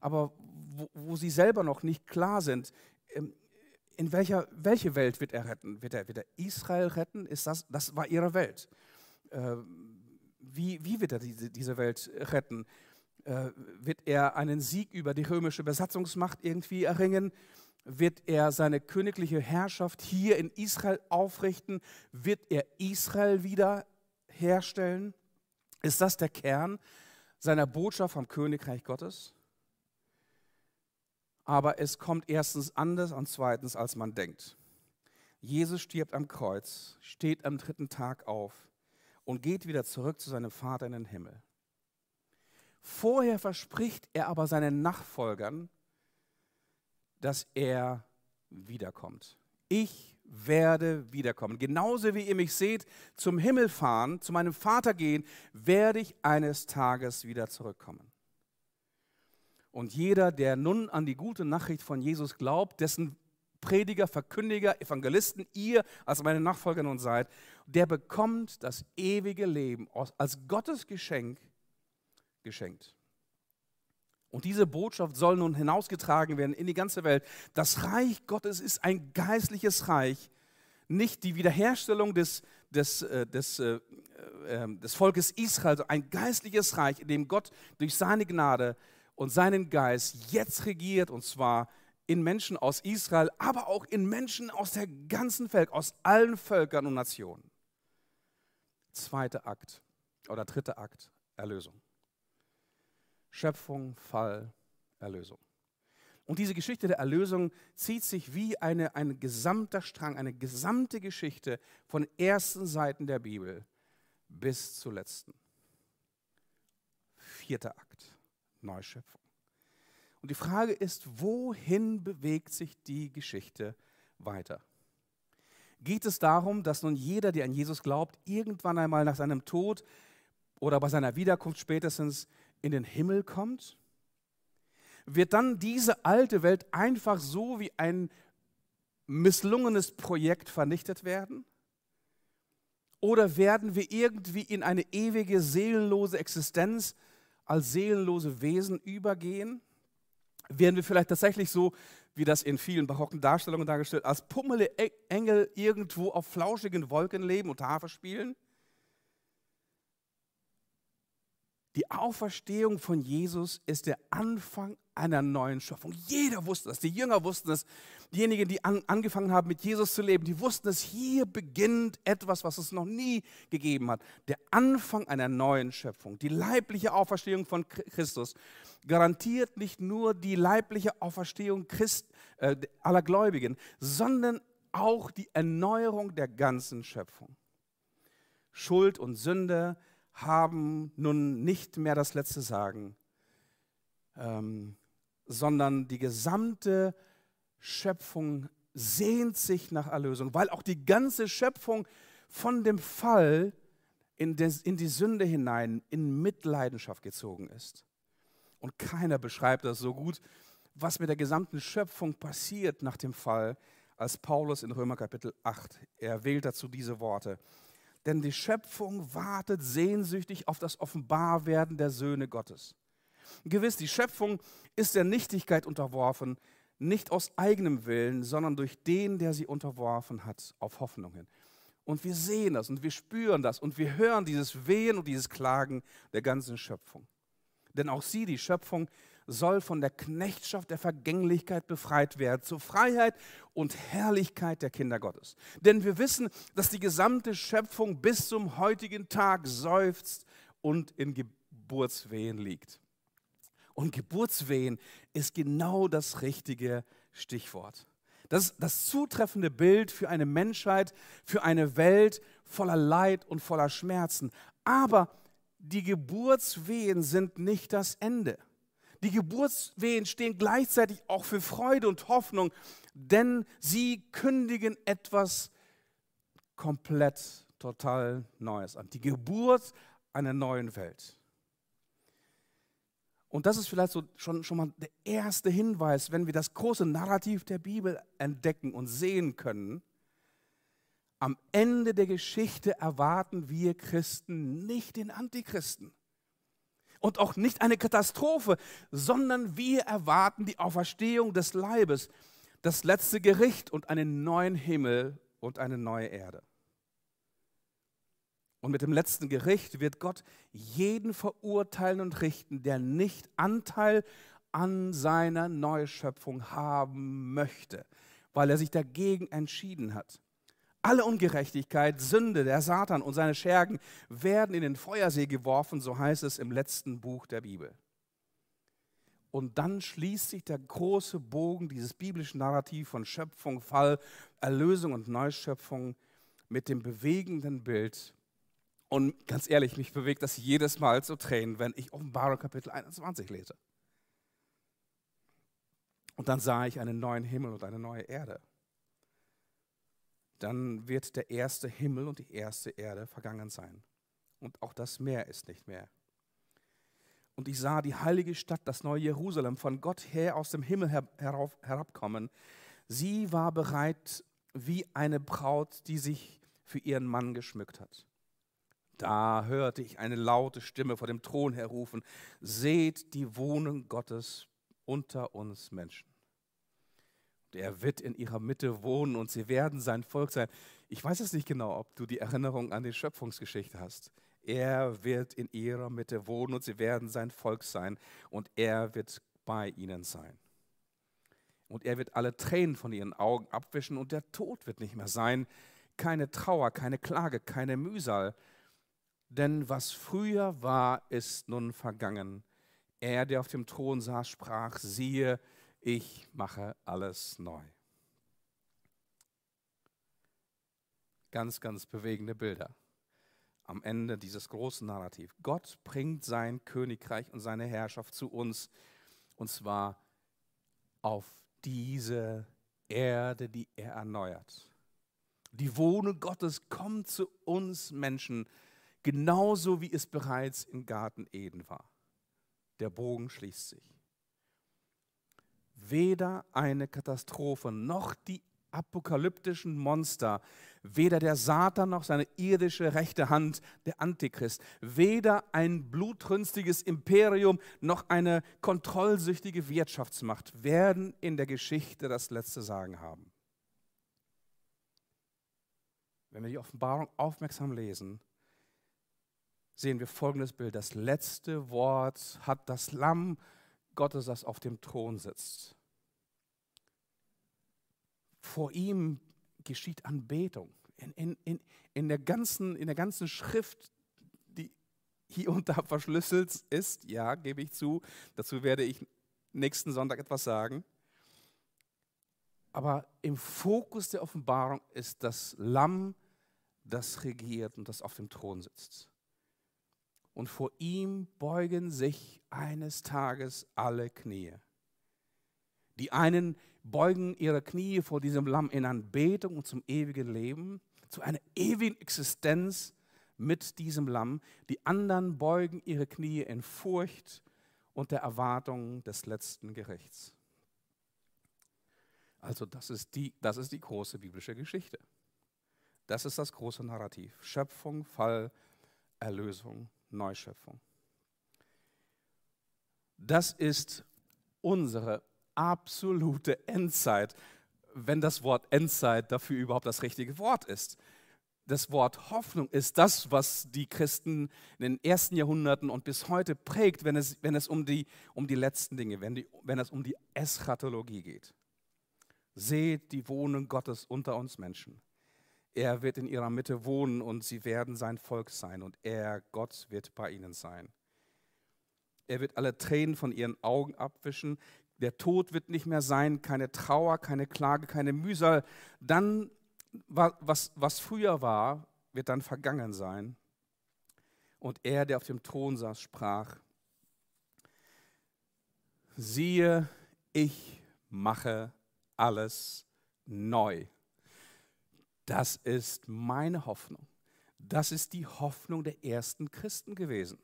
Aber wo, wo, sie selber noch nicht klar sind, ähm, in welcher welche Welt wird er retten? Wird er, wird er Israel retten? Ist das, das war ihre Welt. Äh, wie, wie wird er diese, diese Welt retten? Äh, wird er einen Sieg über die römische Besatzungsmacht irgendwie erringen? wird er seine königliche Herrschaft hier in Israel aufrichten? Wird er Israel wieder herstellen? Ist das der Kern seiner Botschaft vom Königreich Gottes? Aber es kommt erstens anders und zweitens, als man denkt. Jesus stirbt am Kreuz, steht am dritten Tag auf und geht wieder zurück zu seinem Vater in den Himmel. Vorher verspricht er aber seinen Nachfolgern, dass er wiederkommt. Ich werde wiederkommen. Genauso wie ihr mich seht, zum Himmel fahren, zu meinem Vater gehen, werde ich eines Tages wieder zurückkommen. Und jeder, der nun an die gute Nachricht von Jesus glaubt, dessen Prediger, Verkündiger, Evangelisten, ihr als meine Nachfolger nun seid, der bekommt das ewige Leben als Gottes Geschenk geschenkt. Und diese Botschaft soll nun hinausgetragen werden in die ganze Welt. Das Reich Gottes ist ein geistliches Reich, nicht die Wiederherstellung des, des, äh, des, äh, äh, des Volkes Israel, ein geistliches Reich, in dem Gott durch seine Gnade und seinen Geist jetzt regiert, und zwar in Menschen aus Israel, aber auch in Menschen aus der ganzen Welt, aus allen Völkern und Nationen. Zweiter Akt oder dritter Akt, Erlösung. Schöpfung, Fall, Erlösung. Und diese Geschichte der Erlösung zieht sich wie eine, ein gesamter Strang, eine gesamte Geschichte von ersten Seiten der Bibel bis zur letzten. Vierter Akt, Neuschöpfung. Und die Frage ist, wohin bewegt sich die Geschichte weiter? Geht es darum, dass nun jeder, der an Jesus glaubt, irgendwann einmal nach seinem Tod oder bei seiner Wiederkunft spätestens in den Himmel kommt? wird dann diese alte Welt einfach so wie ein misslungenes Projekt vernichtet werden? Oder werden wir irgendwie in eine ewige seelenlose Existenz als seelenlose Wesen übergehen? Werden wir vielleicht tatsächlich so, wie das in vielen barocken Darstellungen dargestellt, als pummele Engel irgendwo auf flauschigen Wolken leben und Harfe spielen? Die Auferstehung von Jesus ist der Anfang einer neuen Schöpfung. Jeder wusste das, die Jünger wussten es, diejenigen, die an, angefangen haben, mit Jesus zu leben, die wussten es, hier beginnt etwas, was es noch nie gegeben hat. Der Anfang einer neuen Schöpfung. Die leibliche Auferstehung von Christus garantiert nicht nur die leibliche Auferstehung Christ, äh, aller Gläubigen, sondern auch die Erneuerung der ganzen Schöpfung. Schuld und Sünde haben nun nicht mehr das letzte Sagen, ähm, sondern die gesamte Schöpfung sehnt sich nach Erlösung, weil auch die ganze Schöpfung von dem Fall in, des, in die Sünde hinein in Mitleidenschaft gezogen ist. Und keiner beschreibt das so gut, was mit der gesamten Schöpfung passiert nach dem Fall, als Paulus in Römer Kapitel 8. Er wählt dazu diese Worte denn die Schöpfung wartet sehnsüchtig auf das Offenbarwerden der Söhne Gottes. Gewiss, die Schöpfung ist der Nichtigkeit unterworfen, nicht aus eigenem Willen, sondern durch den, der sie unterworfen hat, auf Hoffnung hin. Und wir sehen das und wir spüren das und wir hören dieses Wehen und dieses Klagen der ganzen Schöpfung. Denn auch sie, die Schöpfung, soll von der Knechtschaft der Vergänglichkeit befreit werden, zur Freiheit und Herrlichkeit der Kinder Gottes. Denn wir wissen, dass die gesamte Schöpfung bis zum heutigen Tag seufzt und in Geburtswehen liegt. Und Geburtswehen ist genau das richtige Stichwort. Das ist das zutreffende Bild für eine Menschheit, für eine Welt voller Leid und voller Schmerzen. Aber die Geburtswehen sind nicht das Ende. Die Geburtswehen stehen gleichzeitig auch für Freude und Hoffnung, denn sie kündigen etwas komplett, total Neues an. Die Geburt einer neuen Welt. Und das ist vielleicht so schon, schon mal der erste Hinweis, wenn wir das große Narrativ der Bibel entdecken und sehen können. Am Ende der Geschichte erwarten wir Christen nicht den Antichristen und auch nicht eine Katastrophe, sondern wir erwarten die Auferstehung des Leibes, das letzte Gericht und einen neuen Himmel und eine neue Erde. Und mit dem letzten Gericht wird Gott jeden verurteilen und richten, der nicht Anteil an seiner Neuschöpfung haben möchte, weil er sich dagegen entschieden hat. Alle Ungerechtigkeit, Sünde, der Satan und seine Schergen werden in den Feuersee geworfen, so heißt es im letzten Buch der Bibel. Und dann schließt sich der große Bogen dieses biblischen Narrativ von Schöpfung, Fall, Erlösung und Neuschöpfung mit dem bewegenden Bild. Und ganz ehrlich, mich bewegt das jedes Mal zu Tränen, wenn ich Offenbarung Kapitel 21 lese. Und dann sah ich einen neuen Himmel und eine neue Erde dann wird der erste Himmel und die erste Erde vergangen sein. Und auch das Meer ist nicht mehr. Und ich sah die heilige Stadt, das neue Jerusalem, von Gott her aus dem Himmel herauf, herabkommen. Sie war bereit wie eine Braut, die sich für ihren Mann geschmückt hat. Da hörte ich eine laute Stimme vor dem Thron herrufen, seht die Wohnung Gottes unter uns Menschen. Er wird in ihrer Mitte wohnen und sie werden sein Volk sein. Ich weiß es nicht genau, ob du die Erinnerung an die Schöpfungsgeschichte hast. Er wird in ihrer Mitte wohnen und sie werden sein Volk sein und er wird bei ihnen sein. Und er wird alle Tränen von ihren Augen abwischen und der Tod wird nicht mehr sein. Keine Trauer, keine Klage, keine Mühsal. Denn was früher war, ist nun vergangen. Er, der auf dem Thron saß, sprach, siehe, ich mache alles neu. Ganz, ganz bewegende Bilder am Ende dieses großen Narrativ. Gott bringt sein Königreich und seine Herrschaft zu uns, und zwar auf diese Erde, die er erneuert. Die Wohnung Gottes kommt zu uns Menschen, genauso wie es bereits im Garten Eden war. Der Bogen schließt sich. Weder eine Katastrophe noch die apokalyptischen Monster, weder der Satan noch seine irdische rechte Hand, der Antichrist, weder ein blutrünstiges Imperium noch eine kontrollsüchtige Wirtschaftsmacht werden in der Geschichte das letzte Sagen haben. Wenn wir die Offenbarung aufmerksam lesen, sehen wir folgendes Bild. Das letzte Wort hat das Lamm Gottes, das auf dem Thron sitzt. Vor ihm geschieht Anbetung. In, in, in, in, der ganzen, in der ganzen Schrift, die hier und da verschlüsselt ist, ja, gebe ich zu, dazu werde ich nächsten Sonntag etwas sagen. Aber im Fokus der Offenbarung ist das Lamm, das regiert und das auf dem Thron sitzt. Und vor ihm beugen sich eines Tages alle Knie. Die einen beugen ihre Knie vor diesem Lamm in Anbetung und zum ewigen Leben, zu einer ewigen Existenz mit diesem Lamm. Die anderen beugen ihre Knie in Furcht und der Erwartung des letzten Gerichts. Also das ist die, das ist die große biblische Geschichte. Das ist das große Narrativ. Schöpfung, Fall, Erlösung, Neuschöpfung. Das ist unsere absolute Endzeit, wenn das Wort Endzeit dafür überhaupt das richtige Wort ist. Das Wort Hoffnung ist das, was die Christen in den ersten Jahrhunderten und bis heute prägt, wenn es, wenn es um, die, um die letzten Dinge, wenn, die, wenn es um die Eschatologie geht. Seht die Wohnung Gottes unter uns Menschen. Er wird in ihrer Mitte wohnen und sie werden sein Volk sein und er, Gott, wird bei ihnen sein. Er wird alle Tränen von ihren Augen abwischen. Der Tod wird nicht mehr sein, keine Trauer, keine Klage, keine Mühsal. Dann, was, was früher war, wird dann vergangen sein. Und er, der auf dem Thron saß, sprach, siehe, ich mache alles neu. Das ist meine Hoffnung. Das ist die Hoffnung der ersten Christen gewesen.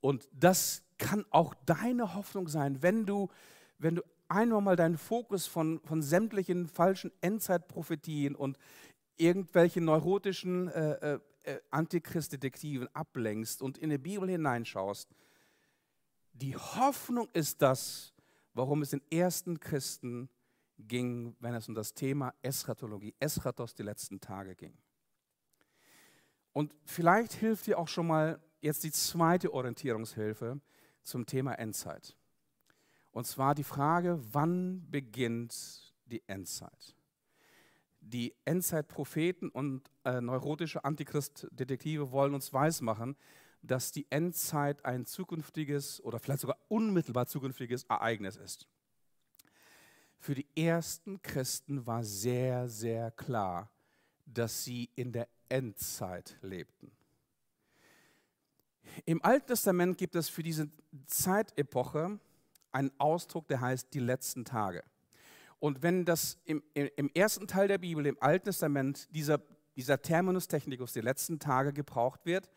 Und das kann auch deine Hoffnung sein, wenn du, wenn du einmal mal deinen Fokus von, von sämtlichen falschen Endzeitprophetien und irgendwelchen neurotischen äh, äh, äh Antichrist-Detektiven ablenkst und in die Bibel hineinschaust. Die Hoffnung ist das, warum es den ersten Christen ging, wenn es um das Thema Eschatologie, Eschatos, die letzten Tage ging. Und vielleicht hilft dir auch schon mal jetzt die zweite Orientierungshilfe zum Thema Endzeit. Und zwar die Frage, wann beginnt die Endzeit? Die Endzeitpropheten und äh, neurotische Antichrist-Detektive wollen uns weismachen, dass die Endzeit ein zukünftiges oder vielleicht sogar unmittelbar zukünftiges Ereignis ist. Für die ersten Christen war sehr, sehr klar, dass sie in der Endzeit lebten. Im Alten Testament gibt es für diese Zeitepoche einen Ausdruck, der heißt die letzten Tage. Und wenn das im, im ersten Teil der Bibel, im Alten Testament, dieser, dieser Terminus technicus, die letzten Tage gebraucht wird,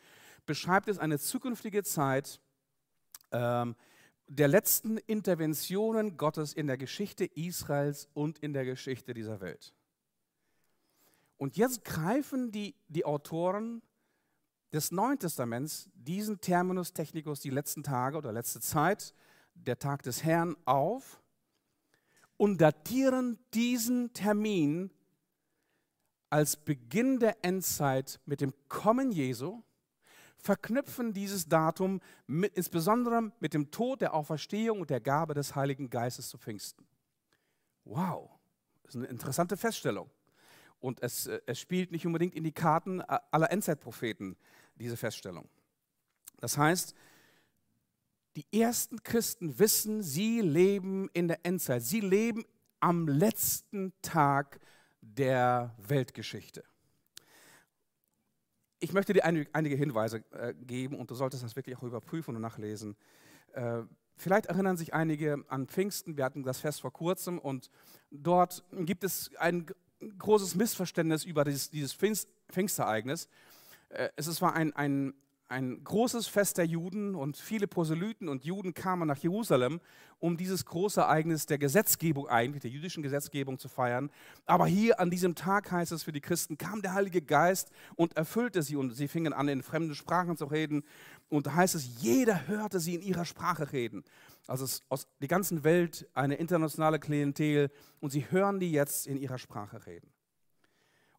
beschreibt es eine zukünftige Zeit ähm, der letzten Interventionen Gottes in der Geschichte Israels und in der Geschichte dieser Welt. Und jetzt greifen die, die Autoren des Neuen Testaments diesen Terminus technicus, die letzten Tage oder letzte Zeit, der Tag des Herrn, auf und datieren diesen Termin als Beginn der Endzeit mit dem Kommen Jesu, verknüpfen dieses Datum mit, insbesondere mit dem Tod, der Auferstehung und der Gabe des Heiligen Geistes zu Pfingsten. Wow, das ist eine interessante Feststellung. Und es, äh, es spielt nicht unbedingt in die Karten aller Endzeitpropheten, diese Feststellung. Das heißt, die ersten Christen wissen, sie leben in der Endzeit. Sie leben am letzten Tag der Weltgeschichte. Ich möchte dir einige Hinweise äh, geben und du solltest das wirklich auch überprüfen und nachlesen. Äh, vielleicht erinnern sich einige an Pfingsten. Wir hatten das Fest vor kurzem und dort gibt es ein großes Missverständnis über dieses, Pfingstereignis. Äh, es war ein, ein, ein großes Fest der Juden und viele Proselyten und Juden kamen nach Jerusalem, um dieses große Ereignis der Gesetzgebung eigentlich, der jüdischen Gesetzgebung zu feiern. Aber hier an diesem Tag heißt es für die Christen, kam der Heilige Geist und erfüllte sie und sie fingen an, in fremden Sprachen zu reden. Und da heißt es, jeder hörte sie in ihrer Sprache reden. Also es ist aus der ganzen Welt eine internationale Klientel und sie hören die jetzt in ihrer Sprache reden.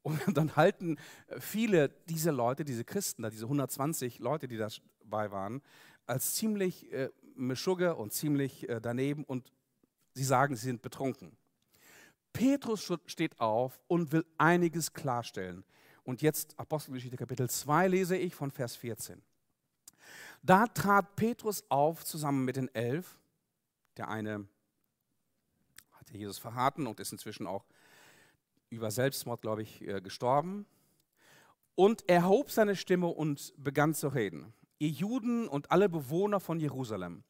Und dann halten viele dieser Leute, diese Christen, diese 120 Leute, die dabei waren, als ziemlich äh, Mischugge und ziemlich äh, daneben und sie sagen, sie sind betrunken. Petrus steht auf und will einiges klarstellen. Und jetzt Apostelgeschichte Kapitel 2 lese ich von Vers 14. Da trat Petrus auf zusammen mit den elf. Der eine hatte Jesus verraten und ist inzwischen auch über Selbstmord, glaube ich, äh, gestorben. Und er hob seine Stimme und begann zu reden. Ihr Juden und alle Bewohner von Jerusalem,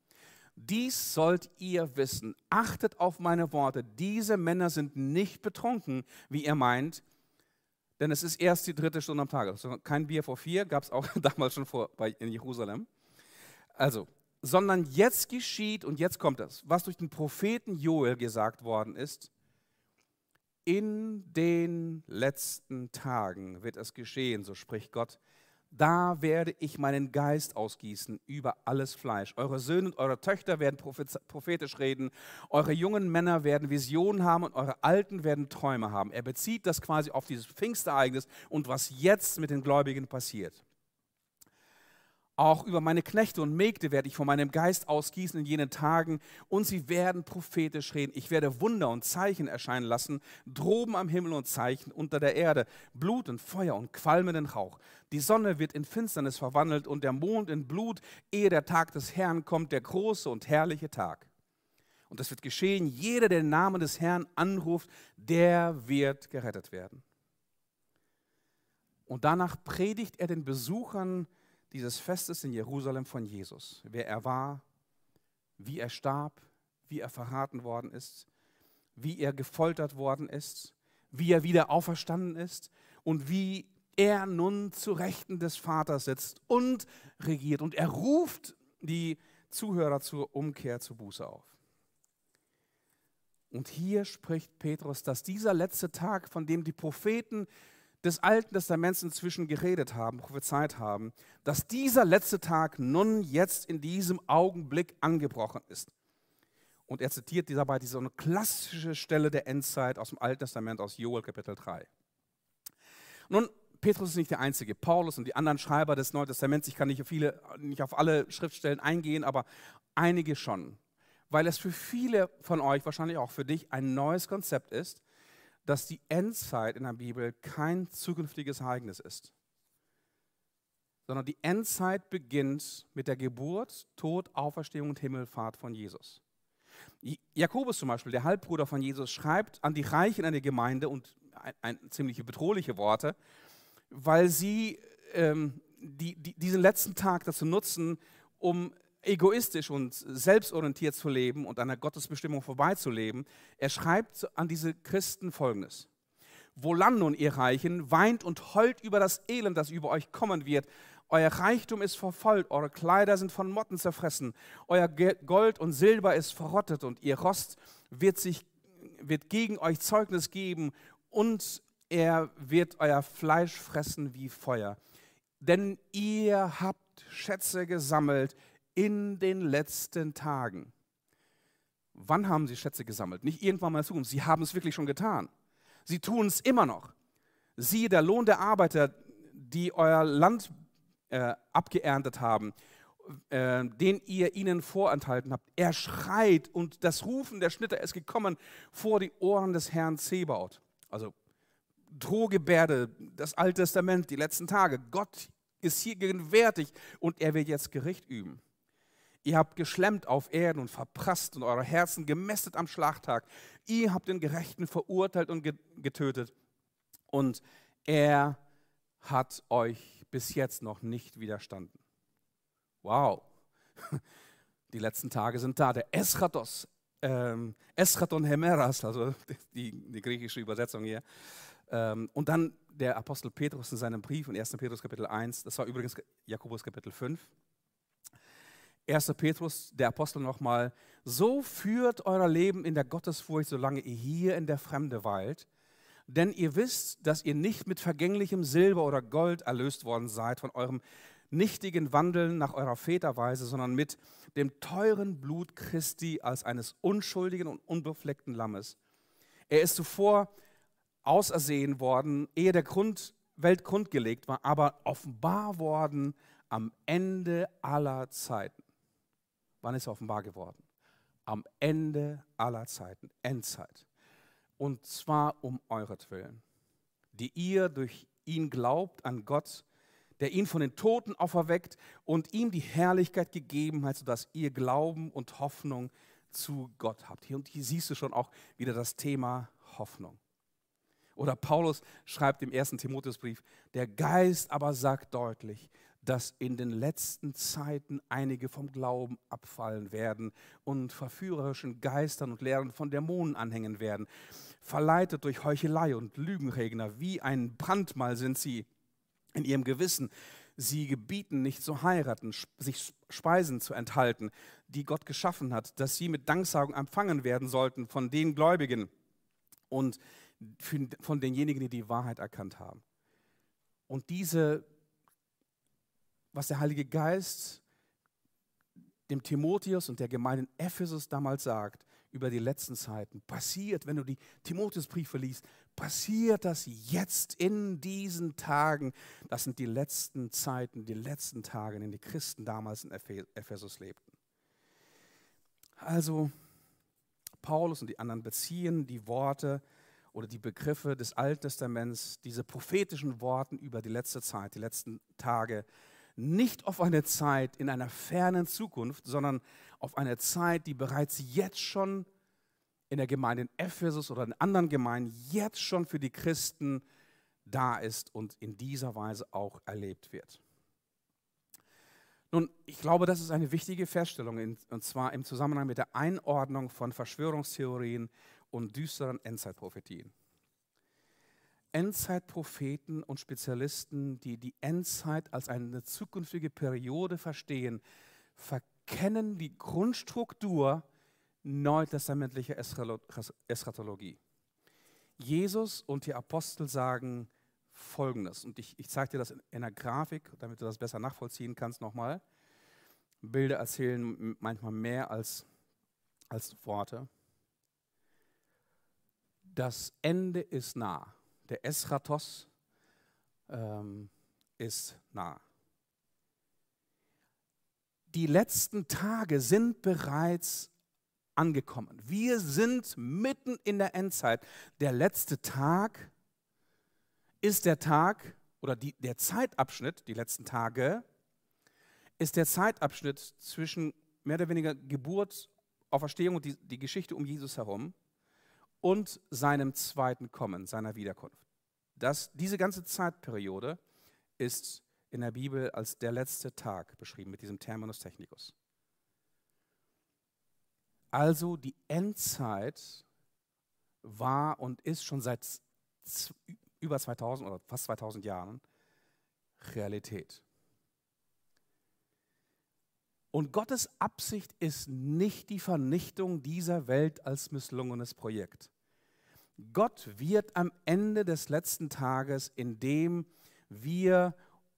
dies sollt ihr wissen. Achtet auf meine Worte. Diese Männer sind nicht betrunken, wie ihr meint, denn es ist erst die dritte Stunde am Tag. Also kein Bier vor vier, gab es auch damals schon vor, bei, in Jerusalem. Also, sondern jetzt geschieht, und jetzt kommt das, was durch den Propheten Joel gesagt worden ist, in den letzten Tagen wird es geschehen, so spricht Gott, da werde ich meinen Geist ausgießen über alles Fleisch. Eure Söhne und eure Töchter werden prophetisch reden, eure jungen Männer werden Visionen haben und eure Alten werden Träume haben. Er bezieht das quasi auf dieses Pfingstereignis und was jetzt mit den Gläubigen passiert. Auch über meine Knechte und Mägde werde ich von meinem Geist ausgießen in jenen Tagen und sie werden prophetisch reden. Ich werde Wunder und Zeichen erscheinen lassen, droben am Himmel und Zeichen unter der Erde, Blut und Feuer und qualmenden Rauch. Die Sonne wird in Finsternis verwandelt und der Mond in Blut, ehe der Tag des Herrn kommt, der große und herrliche Tag. Und das wird geschehen, jeder, der den Namen des Herrn anruft, der wird gerettet werden. Und danach predigt er den Besuchern, dieses Festes in Jerusalem von Jesus, wer er war, wie er starb, wie er verraten worden ist, wie er gefoltert worden ist, wie er wieder auferstanden ist und wie er nun zu Rechten des Vaters sitzt und regiert. Und er ruft die Zuhörer zur Umkehr, zur Buße auf. Und hier spricht Petrus, dass dieser letzte Tag, von dem die Propheten des Alten Testaments inzwischen geredet haben, prophezeit haben, dass dieser letzte Tag nun jetzt in diesem Augenblick angebrochen ist. Und er zitiert dabei diese klassische Stelle der Endzeit aus dem Alten Testament, aus Joel Kapitel 3. Nun, Petrus ist nicht der Einzige. Paulus und die anderen Schreiber des Neuen Testaments, ich kann nicht auf, viele, nicht auf alle Schriftstellen eingehen, aber einige schon. Weil es für viele von euch, wahrscheinlich auch für dich, ein neues Konzept ist, dass die Endzeit in der Bibel kein zukünftiges Ereignis ist, sondern die Endzeit beginnt mit der Geburt, Tod, Auferstehung und Himmelfahrt von Jesus. Jakobus zum Beispiel, der Halbbruder von Jesus, schreibt an die Reichen in der Gemeinde und ein, ein ziemlich bedrohliche Worte, weil sie ähm, die, die, diesen letzten Tag dazu nutzen, um egoistisch und selbstorientiert zu leben und an der Gottesbestimmung vorbeizuleben. Er schreibt an diese Christen folgendes. Wohlan nun, ihr Reichen, weint und heult über das Elend, das über euch kommen wird. Euer Reichtum ist verfolgt, eure Kleider sind von Motten zerfressen, euer Gold und Silber ist verrottet und ihr Rost wird, sich, wird gegen euch Zeugnis geben und er wird euer Fleisch fressen wie Feuer. Denn ihr habt Schätze gesammelt in den letzten Tagen. Wann haben sie Schätze gesammelt? Nicht irgendwann mal Zukunft. Sie haben es wirklich schon getan. Sie tun es immer noch. Siehe, der Lohn der Arbeiter, die euer Land äh, abgeerntet haben, äh, den ihr ihnen vorenthalten habt, er schreit und das Rufen der Schnitter ist gekommen vor die Ohren des Herrn Zebaut. Also Drohgebärde, das Alte Testament, die letzten Tage. Gott ist hier gegenwärtig und er wird jetzt Gericht üben. Ihr habt geschlemmt auf Erden und verprasst und eure Herzen gemästet am Schlachtag. Ihr habt den Gerechten verurteilt und getötet. Und er hat euch bis jetzt noch nicht widerstanden. Wow. Die letzten Tage sind da. Der Eschatos, ähm, Eschaton Hemeras, also die, die griechische Übersetzung hier, Ähm, und dann der Apostel Petrus in seinem Brief in 1. Petrus Kapitel 1, das war übrigens Jakobus Kapitel 5. 1. Petrus, der Apostel nochmal, so führt euer Leben in der Gottesfurcht, solange ihr hier in der Fremde weilt. Denn ihr wisst, dass ihr nicht mit vergänglichem Silber oder Gold erlöst worden seid von eurem nichtigen Wandeln nach eurer Väterweise, sondern mit dem teuren Blut Christi als eines unschuldigen und unbefleckten Lammes. Er ist zuvor ausersehen worden, ehe der Grund, Welt grundgelegt war, aber offenbar worden am Ende aller Zeiten. Wann ist er offenbar geworden? Am Ende aller Zeiten, Endzeit. Und zwar um euretwillen, die ihr durch ihn glaubt an Gott, der ihn von den Toten auferweckt und ihm die Herrlichkeit gegeben hat, sodass ihr Glauben und Hoffnung zu Gott habt. Hier und hier siehst du schon auch wieder das Thema Hoffnung. Oder Paulus schreibt im ersten Timotheusbrief, der Geist aber sagt deutlich, dass in den letzten Zeiten einige vom Glauben abfallen werden und verführerischen Geistern und Lehren von Dämonen anhängen werden. Verleitet durch Heuchelei und Lügenregner, wie ein Brandmal sind sie in ihrem Gewissen. Sie gebieten nicht zu heiraten, sich Speisen zu enthalten, die Gott geschaffen hat, dass sie mit Danksagung empfangen werden sollten von den Gläubigen und von denjenigen, die die Wahrheit erkannt haben. Und diese was der Heilige Geist dem Timotheus und der Gemeinde in Ephesus damals sagt über die letzten Zeiten, passiert, wenn du die Timotheusbriefe liest, passiert das jetzt in diesen Tagen. Das sind die letzten Zeiten, die letzten Tage, in denen die Christen damals in Ephesus lebten. Also Paulus und die anderen beziehen die Worte oder die Begriffe des Alten Testaments, diese prophetischen Worten über die letzte Zeit, die letzten Tage, nicht auf eine Zeit in einer fernen Zukunft, sondern auf eine Zeit, die bereits jetzt schon in der Gemeinde in Ephesus oder in anderen Gemeinden jetzt schon für die Christen da ist und in dieser Weise auch erlebt wird. Nun, ich glaube, das ist eine wichtige Feststellung, und zwar im Zusammenhang mit der Einordnung von Verschwörungstheorien und düsteren Endzeitprophetien. Endzeitpropheten und Spezialisten, die die Endzeit als eine zukünftige Periode verstehen, verkennen die Grundstruktur neutestamentlicher Eschatologie. Jesus und die Apostel sagen Folgendes, und ich, ich zeige dir das in einer Grafik, damit du das besser nachvollziehen kannst nochmal. Bilder erzählen manchmal mehr als, als Worte. Das Ende ist nah der Eschatos ähm, ist nah. Die letzten Tage sind bereits angekommen. Wir sind mitten in der Endzeit. Der letzte Tag ist der Tag oder die, der Zeitabschnitt, die letzten Tage, ist der Zeitabschnitt zwischen mehr oder weniger Geburt, Auferstehung und die, die Geschichte um Jesus herum und seinem zweiten Kommen, seiner Wiederkunft. Das, diese ganze Zeitperiode ist in der Bibel als der letzte Tag beschrieben mit diesem Terminus technicus. Also die Endzeit war und ist schon seit über 2000 oder fast 2000 Jahren Realität. Und Gottes Absicht ist nicht die Vernichtung dieser Welt als misslungenes Projekt. Gott wird am Ende des letzten Tages, in dem wir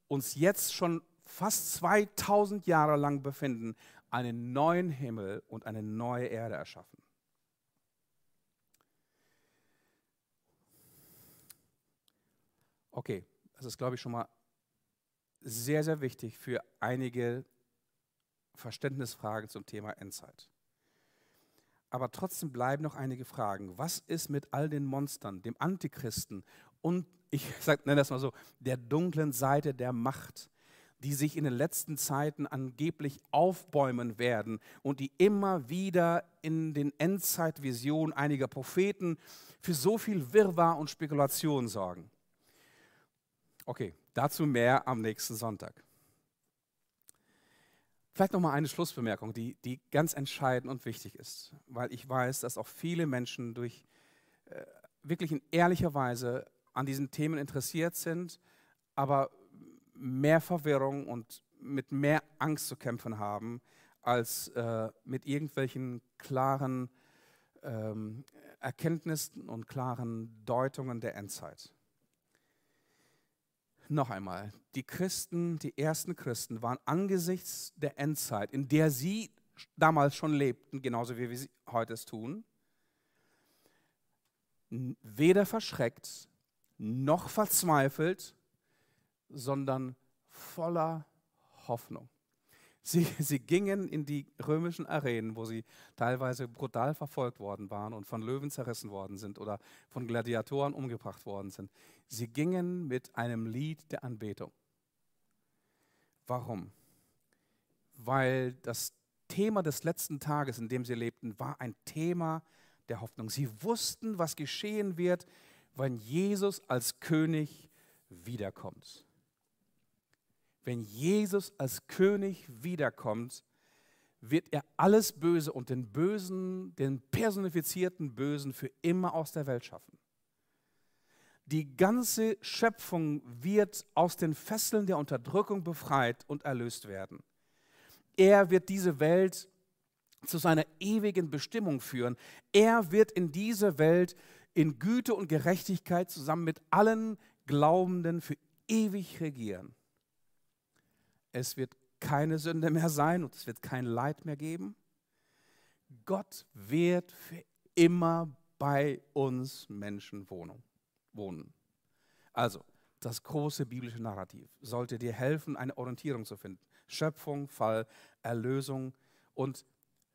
uns jetzt schon fast 2000 Jahre lang befinden, einen neuen Himmel und eine neue Erde erschaffen. Okay, das ist, glaube ich, schon mal sehr, sehr wichtig für einige Verständnisfragen zum Thema Endzeit. Aber trotzdem bleiben noch einige Fragen. Was ist mit all den Monstern, dem Antichristen und, ich nenne das mal so, der dunklen Seite der Macht, die sich in den letzten Zeiten angeblich aufbäumen werden und die immer wieder in den Endzeitvisionen einiger Propheten für so viel Wirrwarr und Spekulation sorgen? Okay, dazu mehr am nächsten Sonntag. Vielleicht noch mal eine Schlussbemerkung, die, die ganz entscheidend und wichtig ist, weil ich weiß, dass auch viele Menschen durch äh, wirklich in ehrlicher Weise an diesen Themen interessiert sind, aber mehr Verwirrung und mit mehr Angst zu kämpfen haben, als äh, mit irgendwelchen klaren ähm, Erkenntnissen und klaren Deutungen der Endzeit. Noch einmal, die Christen, die ersten Christen waren angesichts der Endzeit, in der sie damals schon lebten, genauso wie wir sie heute es tun, weder verschreckt noch verzweifelt, sondern voller Hoffnung. Sie, sie gingen in die römischen Arenen, wo sie teilweise brutal verfolgt worden waren und von Löwen zerrissen worden sind oder von Gladiatoren umgebracht worden sind. Sie gingen mit einem Lied der Anbetung. Warum? Weil das Thema des letzten Tages, in dem sie lebten, war ein Thema der Hoffnung. Sie wussten, was geschehen wird, wenn Jesus als König wiederkommt wenn Jesus als König wiederkommt, wird er alles Böse und den Bösen, den personifizierten Bösen für immer aus der Welt schaffen. Die ganze Schöpfung wird aus den Fesseln der Unterdrückung befreit und erlöst werden. Er wird diese Welt zu seiner ewigen Bestimmung führen. Er wird in dieser Welt in Güte und Gerechtigkeit zusammen mit allen Glaubenden für ewig regieren. Es wird keine Sünde mehr sein und es wird kein Leid mehr geben. Gott wird für immer bei uns Menschen wohnen. Also, das große biblische Narrativ sollte dir helfen, eine Orientierung zu finden. Schöpfung, Fall, Erlösung und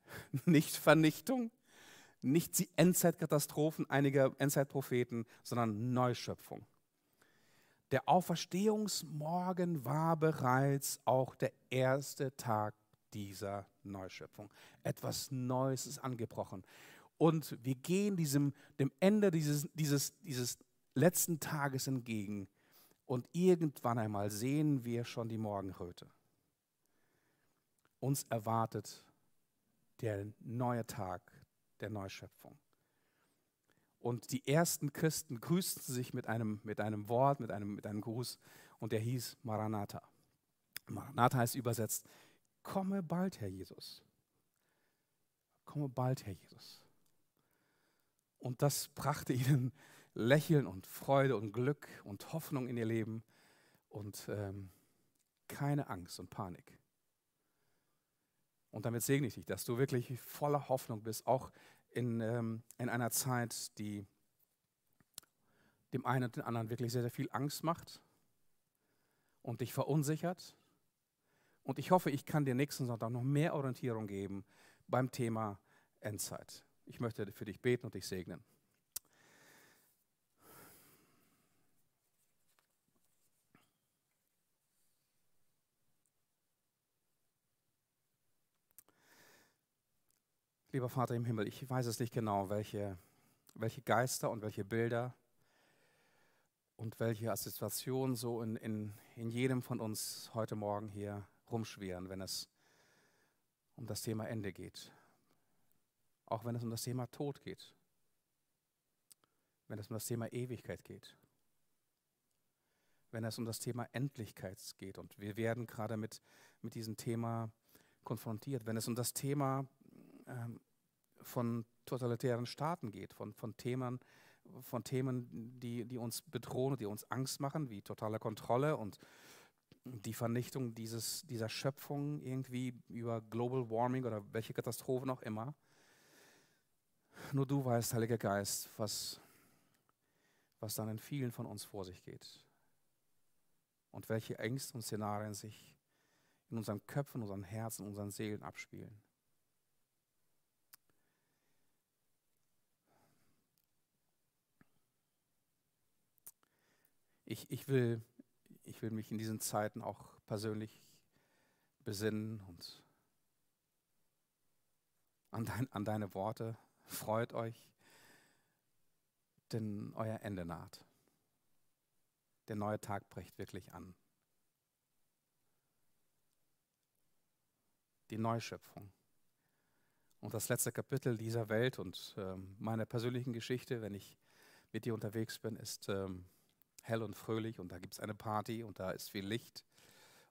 nicht Vernichtung, nicht die Endzeitkatastrophen einiger Endzeitpropheten, sondern Neuschöpfung. Der Auferstehungsmorgen war bereits auch der erste Tag dieser Neuschöpfung. Etwas Neues ist angebrochen. Und wir gehen diesem, dem Ende dieses, dieses, dieses letzten Tages entgegen. Und irgendwann einmal sehen wir schon die Morgenröte. Uns erwartet der neue Tag der Neuschöpfung. Und die ersten Christen grüßten sich mit einem, mit einem Wort, mit einem, mit einem Gruß und der hieß Maranatha. Maranatha heißt übersetzt, komme bald, Herr Jesus. Komme bald, Herr Jesus. Und das brachte ihnen Lächeln und Freude und Glück und Hoffnung in ihr Leben und ähm, keine Angst und Panik. Und damit segne ich dich, dass du wirklich voller Hoffnung bist, auch in, ähm, in einer Zeit, die dem einen und dem anderen wirklich sehr, sehr viel Angst macht und dich verunsichert. Und ich hoffe, ich kann dir nächsten Sonntag noch mehr Orientierung geben beim Thema Endzeit. Ich möchte für dich beten und dich segnen. Lieber Vater im Himmel, ich weiß es nicht genau, welche, welche Geister und welche Bilder und welche Assoziationen so in, in, in jedem von uns heute Morgen hier rumschwirren, wenn es um das Thema Ende geht. Auch wenn es um das Thema Tod geht. Wenn es um das Thema Ewigkeit geht. Wenn es um das Thema Endlichkeit geht. Und wir werden gerade mit, mit diesem Thema konfrontiert. Wenn es um das Thema ähm, von totalitären Staaten geht, von, von Themen, von Themen die, die uns bedrohen, die uns Angst machen, wie totale Kontrolle und die Vernichtung dieses, dieser Schöpfung irgendwie über Global Warming oder welche Katastrophen auch immer. Nur du weißt, Heiliger Geist, was, was dann in vielen von uns vor sich geht und welche Ängste und Szenarien sich in unseren Köpfen, unseren Herzen, unseren Seelen abspielen. Ich, ich, will, ich will mich in diesen Zeiten auch persönlich besinnen und an, dein, an deine Worte. Freut euch, denn euer Ende naht. Der neue Tag bricht wirklich an. Die Neuschöpfung. Und das letzte Kapitel dieser Welt und ähm, meiner persönlichen Geschichte, wenn ich mit dir unterwegs bin, ist ähm, hell und fröhlich und da gibt es eine Party und da ist viel Licht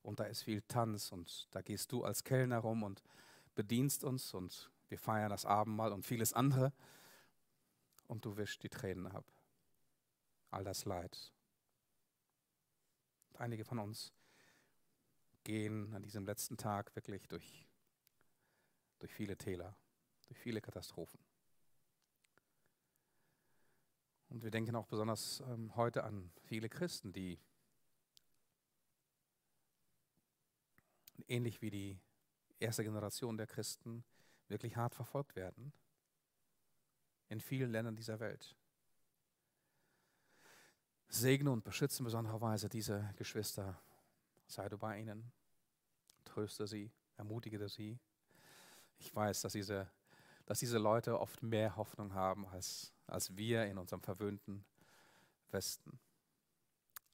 und da ist viel Tanz und da gehst du als Kellner rum und bedienst uns und wir feiern das Abendmahl und vieles andere und du wischst die Tränen ab. All das Leid. Und einige von uns gehen an diesem letzten Tag wirklich durch, durch viele Täler, durch viele Katastrophen. Und wir denken auch besonders ähm, heute an viele Christen, die ähnlich wie die erste Generation der Christen wirklich hart verfolgt werden in vielen Ländern dieser Welt. Segne und beschütze in besonderer Weise diese Geschwister. Sei du bei ihnen, tröste sie, ermutige sie. Ich weiß, dass diese, dass diese Leute oft mehr Hoffnung haben als, als wir in unserem verwöhnten Westen.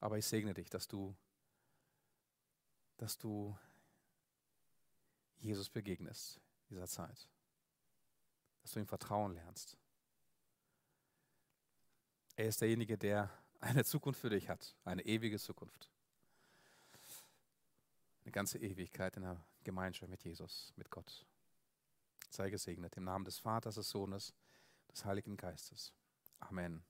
Aber ich segne dich, dass du, dass du Jesus begegnest in dieser Zeit. Dass du ihm Vertrauen lernst. Er ist derjenige, der eine Zukunft für dich hat, eine ewige Zukunft. Eine ganze Ewigkeit in der Gemeinschaft mit Jesus, mit Gott. Sei gesegnet im Namen des Vaters, des Sohnes, des Heiligen Geistes. Amen.